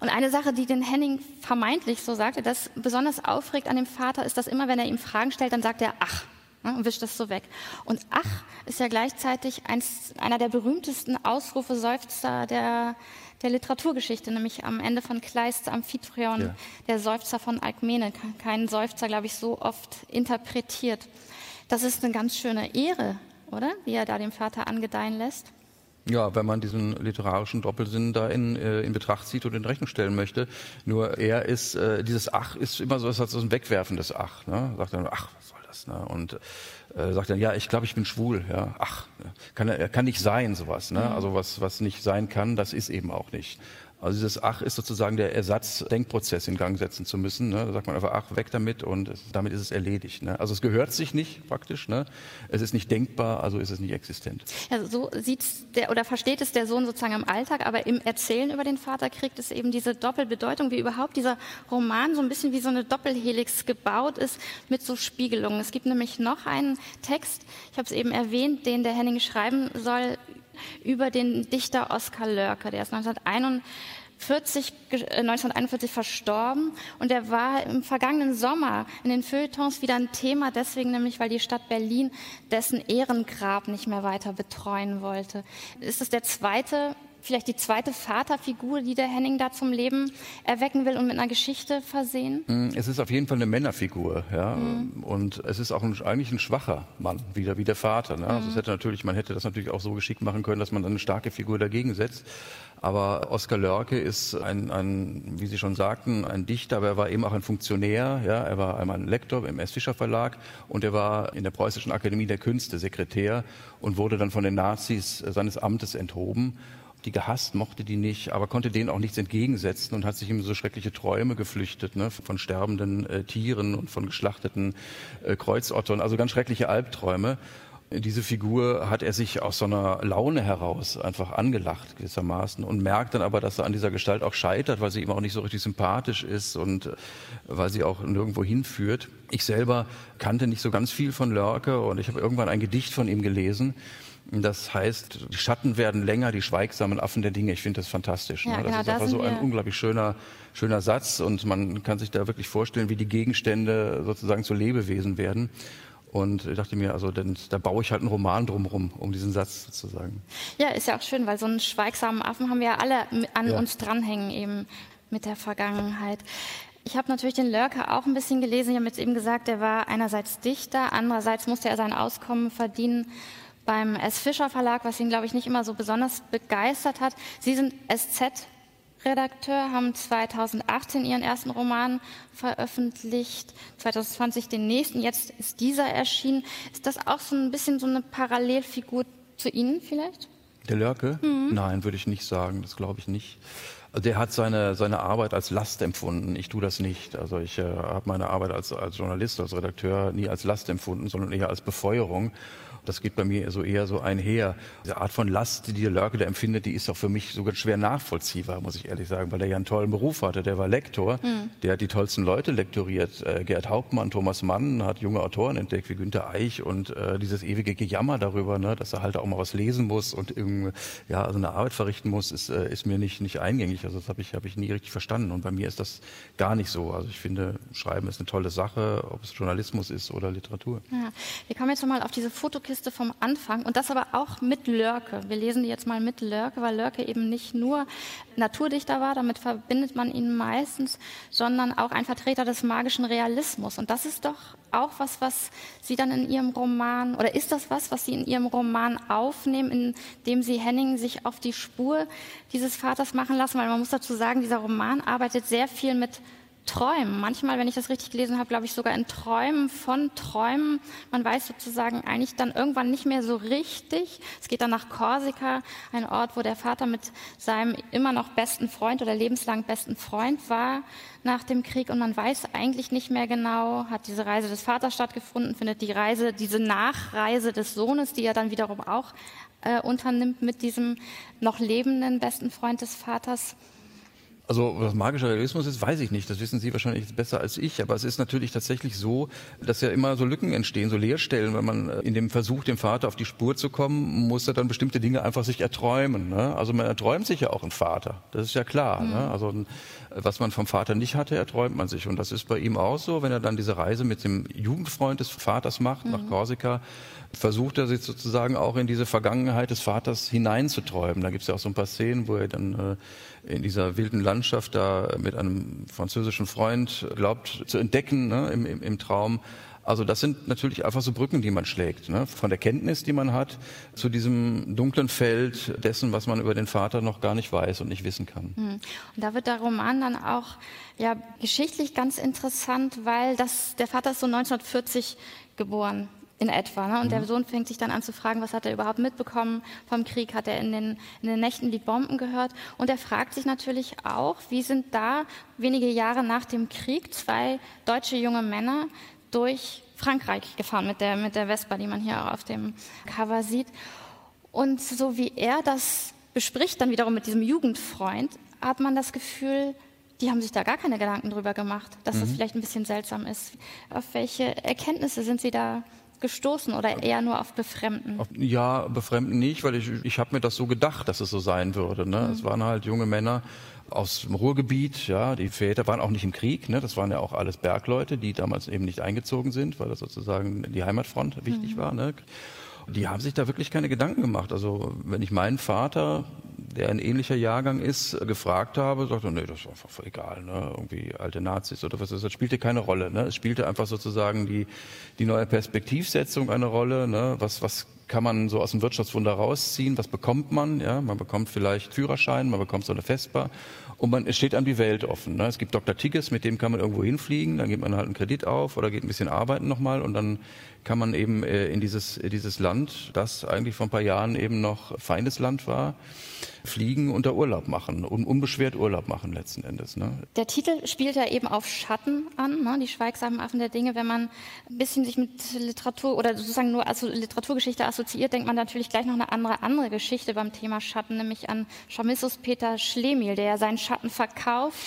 Und eine Sache, die den Henning vermeintlich so sagte, das besonders aufregt an dem Vater, ist, dass immer, wenn er ihm Fragen stellt, dann sagt er ach ne, und wischt das so weg. Und ach ist ja gleichzeitig eins, einer der berühmtesten Ausrufe, Seufzer der, der Literaturgeschichte, nämlich am Ende von Kleists Amphitryon, ja. der Seufzer von Alkmene. Kein Seufzer, glaube ich, so oft interpretiert. Das ist eine ganz schöne Ehre, oder? Wie er da dem Vater angedeihen lässt. Ja, wenn man diesen literarischen Doppelsinn da in, äh, in Betracht zieht und in Rechnung stellen möchte. Nur er ist, äh, dieses Ach ist immer so, es hat so ein wegwerfendes Ach. Ne? Sagt dann, ach, was soll das? Ne? Und äh, sagt dann, ja, ich glaube, ich bin schwul. Ja, ach, kann, kann nicht sein, sowas. Ne? Mhm. Also was, was nicht sein kann, das ist eben auch nicht. Also dieses Ach ist sozusagen der Ersatz, Denkprozess in Gang setzen zu müssen. Ne? Da sagt man einfach Ach, weg damit und es, damit ist es erledigt. Ne? Also es gehört sich nicht praktisch. Ne? Es ist nicht denkbar, also ist es nicht existent. Ja, so sieht der oder versteht es der Sohn sozusagen im Alltag, aber im Erzählen über den Vater kriegt es eben diese Doppelbedeutung, wie überhaupt dieser Roman so ein bisschen wie so eine Doppelhelix gebaut ist mit so Spiegelungen. Es gibt nämlich noch einen Text, ich habe es eben erwähnt, den der Henning schreiben soll über den Dichter Oskar Lörker. Der ist 1941, 1941 äh, verstorben und er war im vergangenen Sommer in den Feuilletons wieder ein Thema, deswegen nämlich, weil die Stadt Berlin dessen Ehrengrab nicht mehr weiter betreuen wollte. Ist es der zweite vielleicht die zweite Vaterfigur, die der Henning da zum Leben erwecken will und mit einer Geschichte versehen? Mm, es ist auf jeden Fall eine Männerfigur, ja. Mhm. Und es ist auch ein, eigentlich ein schwacher Mann, wieder wie der Vater. Ne? Also es mhm. hätte natürlich, man hätte das natürlich auch so geschickt machen können, dass man dann eine starke Figur dagegen setzt. Aber Oskar Lörke ist ein, ein, wie Sie schon sagten, ein Dichter, aber er war eben auch ein Funktionär. Ja, er war einmal ein Lektor im S. Fischer Verlag und er war in der Preußischen Akademie der Künste Sekretär und wurde dann von den Nazis seines Amtes enthoben die gehasst, mochte die nicht, aber konnte denen auch nichts entgegensetzen und hat sich in so schreckliche Träume geflüchtet, ne, von sterbenden äh, Tieren und von geschlachteten äh, Kreuzottern, also ganz schreckliche Albträume. Diese Figur hat er sich aus so einer Laune heraus einfach angelacht gewissermaßen und merkt dann aber, dass er an dieser Gestalt auch scheitert, weil sie ihm auch nicht so richtig sympathisch ist und äh, weil sie auch nirgendwo hinführt. Ich selber kannte nicht so ganz viel von Lörke und ich habe irgendwann ein Gedicht von ihm gelesen, das heißt, die Schatten werden länger, die schweigsamen Affen der Dinge. Ich finde das fantastisch. Ja, ne? Das genau, ist einfach so ein unglaublich schöner, schöner Satz und man kann sich da wirklich vorstellen, wie die Gegenstände sozusagen zu Lebewesen werden. Und ich dachte mir, also denn, da baue ich halt einen Roman drumherum, um diesen Satz sozusagen. Ja, ist ja auch schön, weil so einen schweigsamen Affen haben wir ja alle an ja. uns dranhängen eben mit der Vergangenheit. Ich habe natürlich den Lörker auch ein bisschen gelesen. Ich habe jetzt eben gesagt, er war einerseits Dichter, andererseits musste er sein Auskommen verdienen beim S. Fischer Verlag, was ihn, glaube ich, nicht immer so besonders begeistert hat. Sie sind SZ Redakteur, haben 2018 ihren ersten Roman veröffentlicht, 2020 den nächsten, jetzt ist dieser erschienen. Ist das auch so ein bisschen so eine Parallelfigur zu Ihnen vielleicht? Der Lörke? Mhm. Nein, würde ich nicht sagen, das glaube ich nicht. Also der hat seine, seine Arbeit als Last empfunden. Ich tue das nicht. Also ich äh, habe meine Arbeit als, als Journalist, als Redakteur nie als Last empfunden, sondern eher als Befeuerung. Das geht bei mir so eher so einher. Diese Art von Last, die der Lörke da empfindet, die ist auch für mich sogar schwer nachvollziehbar, muss ich ehrlich sagen, weil er ja einen tollen Beruf hatte. Der war Lektor, mhm. der hat die tollsten Leute lektoriert. Äh, Gerd Hauptmann, Thomas Mann hat junge Autoren entdeckt wie Günter Eich und äh, dieses ewige Gejammer darüber, ne, dass er halt auch mal was lesen muss und irgendwie, ja, also eine Arbeit verrichten muss, ist, äh, ist mir nicht, nicht eingängig. Also das habe ich, hab ich nie richtig verstanden. Und bei mir ist das gar nicht so. Also ich finde, Schreiben ist eine tolle Sache, ob es Journalismus ist oder Literatur. Ja. Wir kommen jetzt nochmal auf diese Fotokiste Kiste vom Anfang und das aber auch mit Lörke. Wir lesen die jetzt mal mit Lörke, weil Lörke eben nicht nur Naturdichter war, damit verbindet man ihn meistens, sondern auch ein Vertreter des magischen Realismus. Und das ist doch auch was, was Sie dann in Ihrem Roman, oder ist das was, was Sie in Ihrem Roman aufnehmen, indem Sie Henning sich auf die Spur dieses Vaters machen lassen? Weil man muss dazu sagen, dieser Roman arbeitet sehr viel mit Träumen. Manchmal, wenn ich das richtig gelesen habe, glaube ich sogar in Träumen von Träumen. Man weiß sozusagen eigentlich dann irgendwann nicht mehr so richtig. Es geht dann nach Korsika, ein Ort, wo der Vater mit seinem immer noch besten Freund oder lebenslang besten Freund war nach dem Krieg und man weiß eigentlich nicht mehr genau, hat diese Reise des Vaters stattgefunden, findet die Reise, diese Nachreise des Sohnes, die er dann wiederum auch äh, unternimmt mit diesem noch lebenden besten Freund des Vaters Also was magischer Realismus ist, weiß ich nicht. Das wissen Sie wahrscheinlich besser als ich. Aber es ist natürlich tatsächlich so, dass ja immer so Lücken entstehen, so Leerstellen. Wenn man äh, in dem Versuch, dem Vater auf die Spur zu kommen, muss er dann bestimmte Dinge einfach sich erträumen. Ne? Also man erträumt sich ja auch einen Vater. Das ist ja klar. Ne? Mhm. Ne? Also was man vom Vater nicht hatte, erträumt man sich. Und das ist bei ihm auch so. Wenn er dann diese Reise mit dem Jugendfreund des Vaters macht mhm. nach Korsika, versucht er sich sozusagen auch in diese Vergangenheit des Vaters hineinzuträumen. Da gibt es ja auch so ein paar Szenen, wo er dann äh, in dieser wilden Landschaft da mit einem französischen Freund glaubt zu entdecken ne, im, im, im Traum. Also das sind natürlich einfach so Brücken, die man schlägt, ne? von der Kenntnis, die man hat, zu diesem dunklen Feld dessen, was man über den Vater noch gar nicht weiß und nicht wissen kann. Hm. Und da wird der Roman dann auch ja geschichtlich ganz interessant, weil das der Vater ist so 1940 geboren in etwa. Ne? Und mhm. der Sohn fängt sich dann an zu fragen, was hat er überhaupt mitbekommen vom Krieg? Hat er in den, in den Nächten die Bomben gehört? Und er fragt sich natürlich auch, wie sind da wenige Jahre nach dem Krieg zwei deutsche junge Männer durch Frankreich gefahren mit der, mit der Vespa, die man hier auch auf dem Cover sieht. Und so wie er das bespricht, dann wiederum mit diesem Jugendfreund, hat man das Gefühl, die haben sich da gar keine Gedanken drüber gemacht, dass mhm. das vielleicht ein bisschen seltsam ist. Auf welche Erkenntnisse sind Sie da gestoßen oder eher nur auf Befremden? Ja, Befremden nicht, weil ich, ich habe mir das so gedacht, dass es so sein würde. Ne? Mhm. Es waren halt junge Männer aus dem Ruhrgebiet, ja, die Väter waren auch nicht im Krieg, ne? das waren ja auch alles Bergleute, die damals eben nicht eingezogen sind, weil das sozusagen die Heimatfront wichtig mhm. war. Ne? Die haben sich da wirklich keine Gedanken gemacht. Also wenn ich meinen Vater der ein ähnlicher Jahrgang ist, gefragt habe, sagte nee, das ist einfach egal, ne? irgendwie alte Nazis oder was ist das, spielte keine Rolle. Ne? Es spielte einfach sozusagen die, die neue Perspektivsetzung eine Rolle, ne? was, was kann man so aus dem Wirtschaftswunder rausziehen, was bekommt man, ja, man bekommt vielleicht Führerschein, man bekommt so eine Vespa und man, es steht einem die Welt offen. Ne? Es gibt Dr. Tigges, mit dem kann man irgendwo hinfliegen, dann gibt man halt einen Kredit auf oder geht ein bisschen arbeiten nochmal und dann kann man eben äh, in dieses, dieses Land, das eigentlich vor ein paar Jahren eben noch Feindesland war, fliegen und da Urlaub machen und unbeschwert Urlaub machen letzten Endes. Ne? Der Titel spielt ja eben auf Schatten an, ne? die schweigsamen Affen der Dinge. Wenn man ein bisschen sich mit Literatur oder sozusagen nur also Literaturgeschichte assoziiert, denkt man natürlich gleich noch eine andere andere Geschichte beim Thema Schatten, nämlich an Chamissus Peter Schlemiel, der ja seinen Schatten verkauft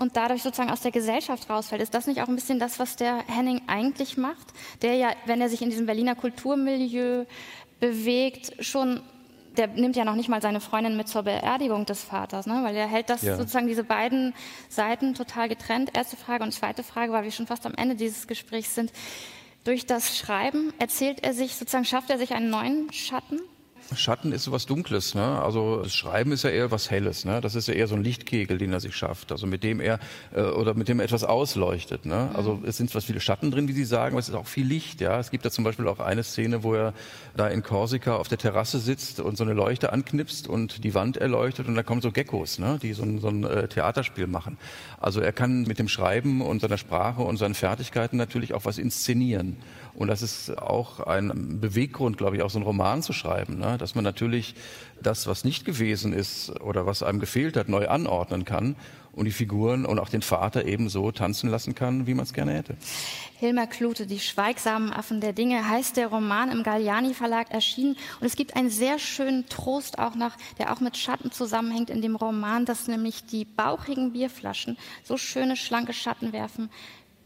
und dadurch sozusagen aus der Gesellschaft rausfällt. Ist das nicht auch ein bisschen das, was der Henning eigentlich macht? Der ja, wenn er sich in diesem Berliner Kulturmilieu bewegt, schon der nimmt ja noch nicht mal seine Freundin mit zur Beerdigung des Vaters, ne? weil er hält das ja. sozusagen diese beiden Seiten total getrennt. Erste Frage und zweite Frage, weil wir schon fast am Ende dieses Gesprächs sind. Durch das Schreiben erzählt er sich sozusagen, schafft er sich einen neuen Schatten? Schatten ist sowas Dunkles. Ne? Also das Schreiben ist ja eher was Helles. Ne? Das ist ja eher so ein Lichtkegel, den er sich schafft. Also mit dem er äh, oder mit dem er etwas ausleuchtet. Ne? Mhm. Also es sind zwar viele Schatten drin, wie Sie sagen, aber es ist auch viel Licht. Ja, es gibt da zum Beispiel auch eine Szene, wo er da in Korsika auf der Terrasse sitzt und so eine Leuchte anknipst und die Wand erleuchtet und da kommen so Geckos, ne? die so ein, so ein äh, Theaterspiel machen. Also er kann mit dem Schreiben und seiner Sprache und seinen Fertigkeiten natürlich auch was inszenieren. Und das ist auch ein Beweggrund, glaube ich, auch so einen Roman zu schreiben, ne? dass man natürlich das, was nicht gewesen ist oder was einem gefehlt hat, neu anordnen kann und die Figuren und auch den Vater eben so tanzen lassen kann, wie man es gerne hätte. Hilmar Klute, Die schweigsamen Affen der Dinge, heißt der Roman im Galliani Verlag erschienen. Und es gibt einen sehr schönen Trost auch noch, der auch mit Schatten zusammenhängt in dem Roman, dass nämlich die bauchigen Bierflaschen so schöne, schlanke Schatten werfen,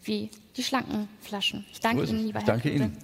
wie die schlanken Flaschen. Ich danke Ihnen, lieber Herr Danke Ihnen.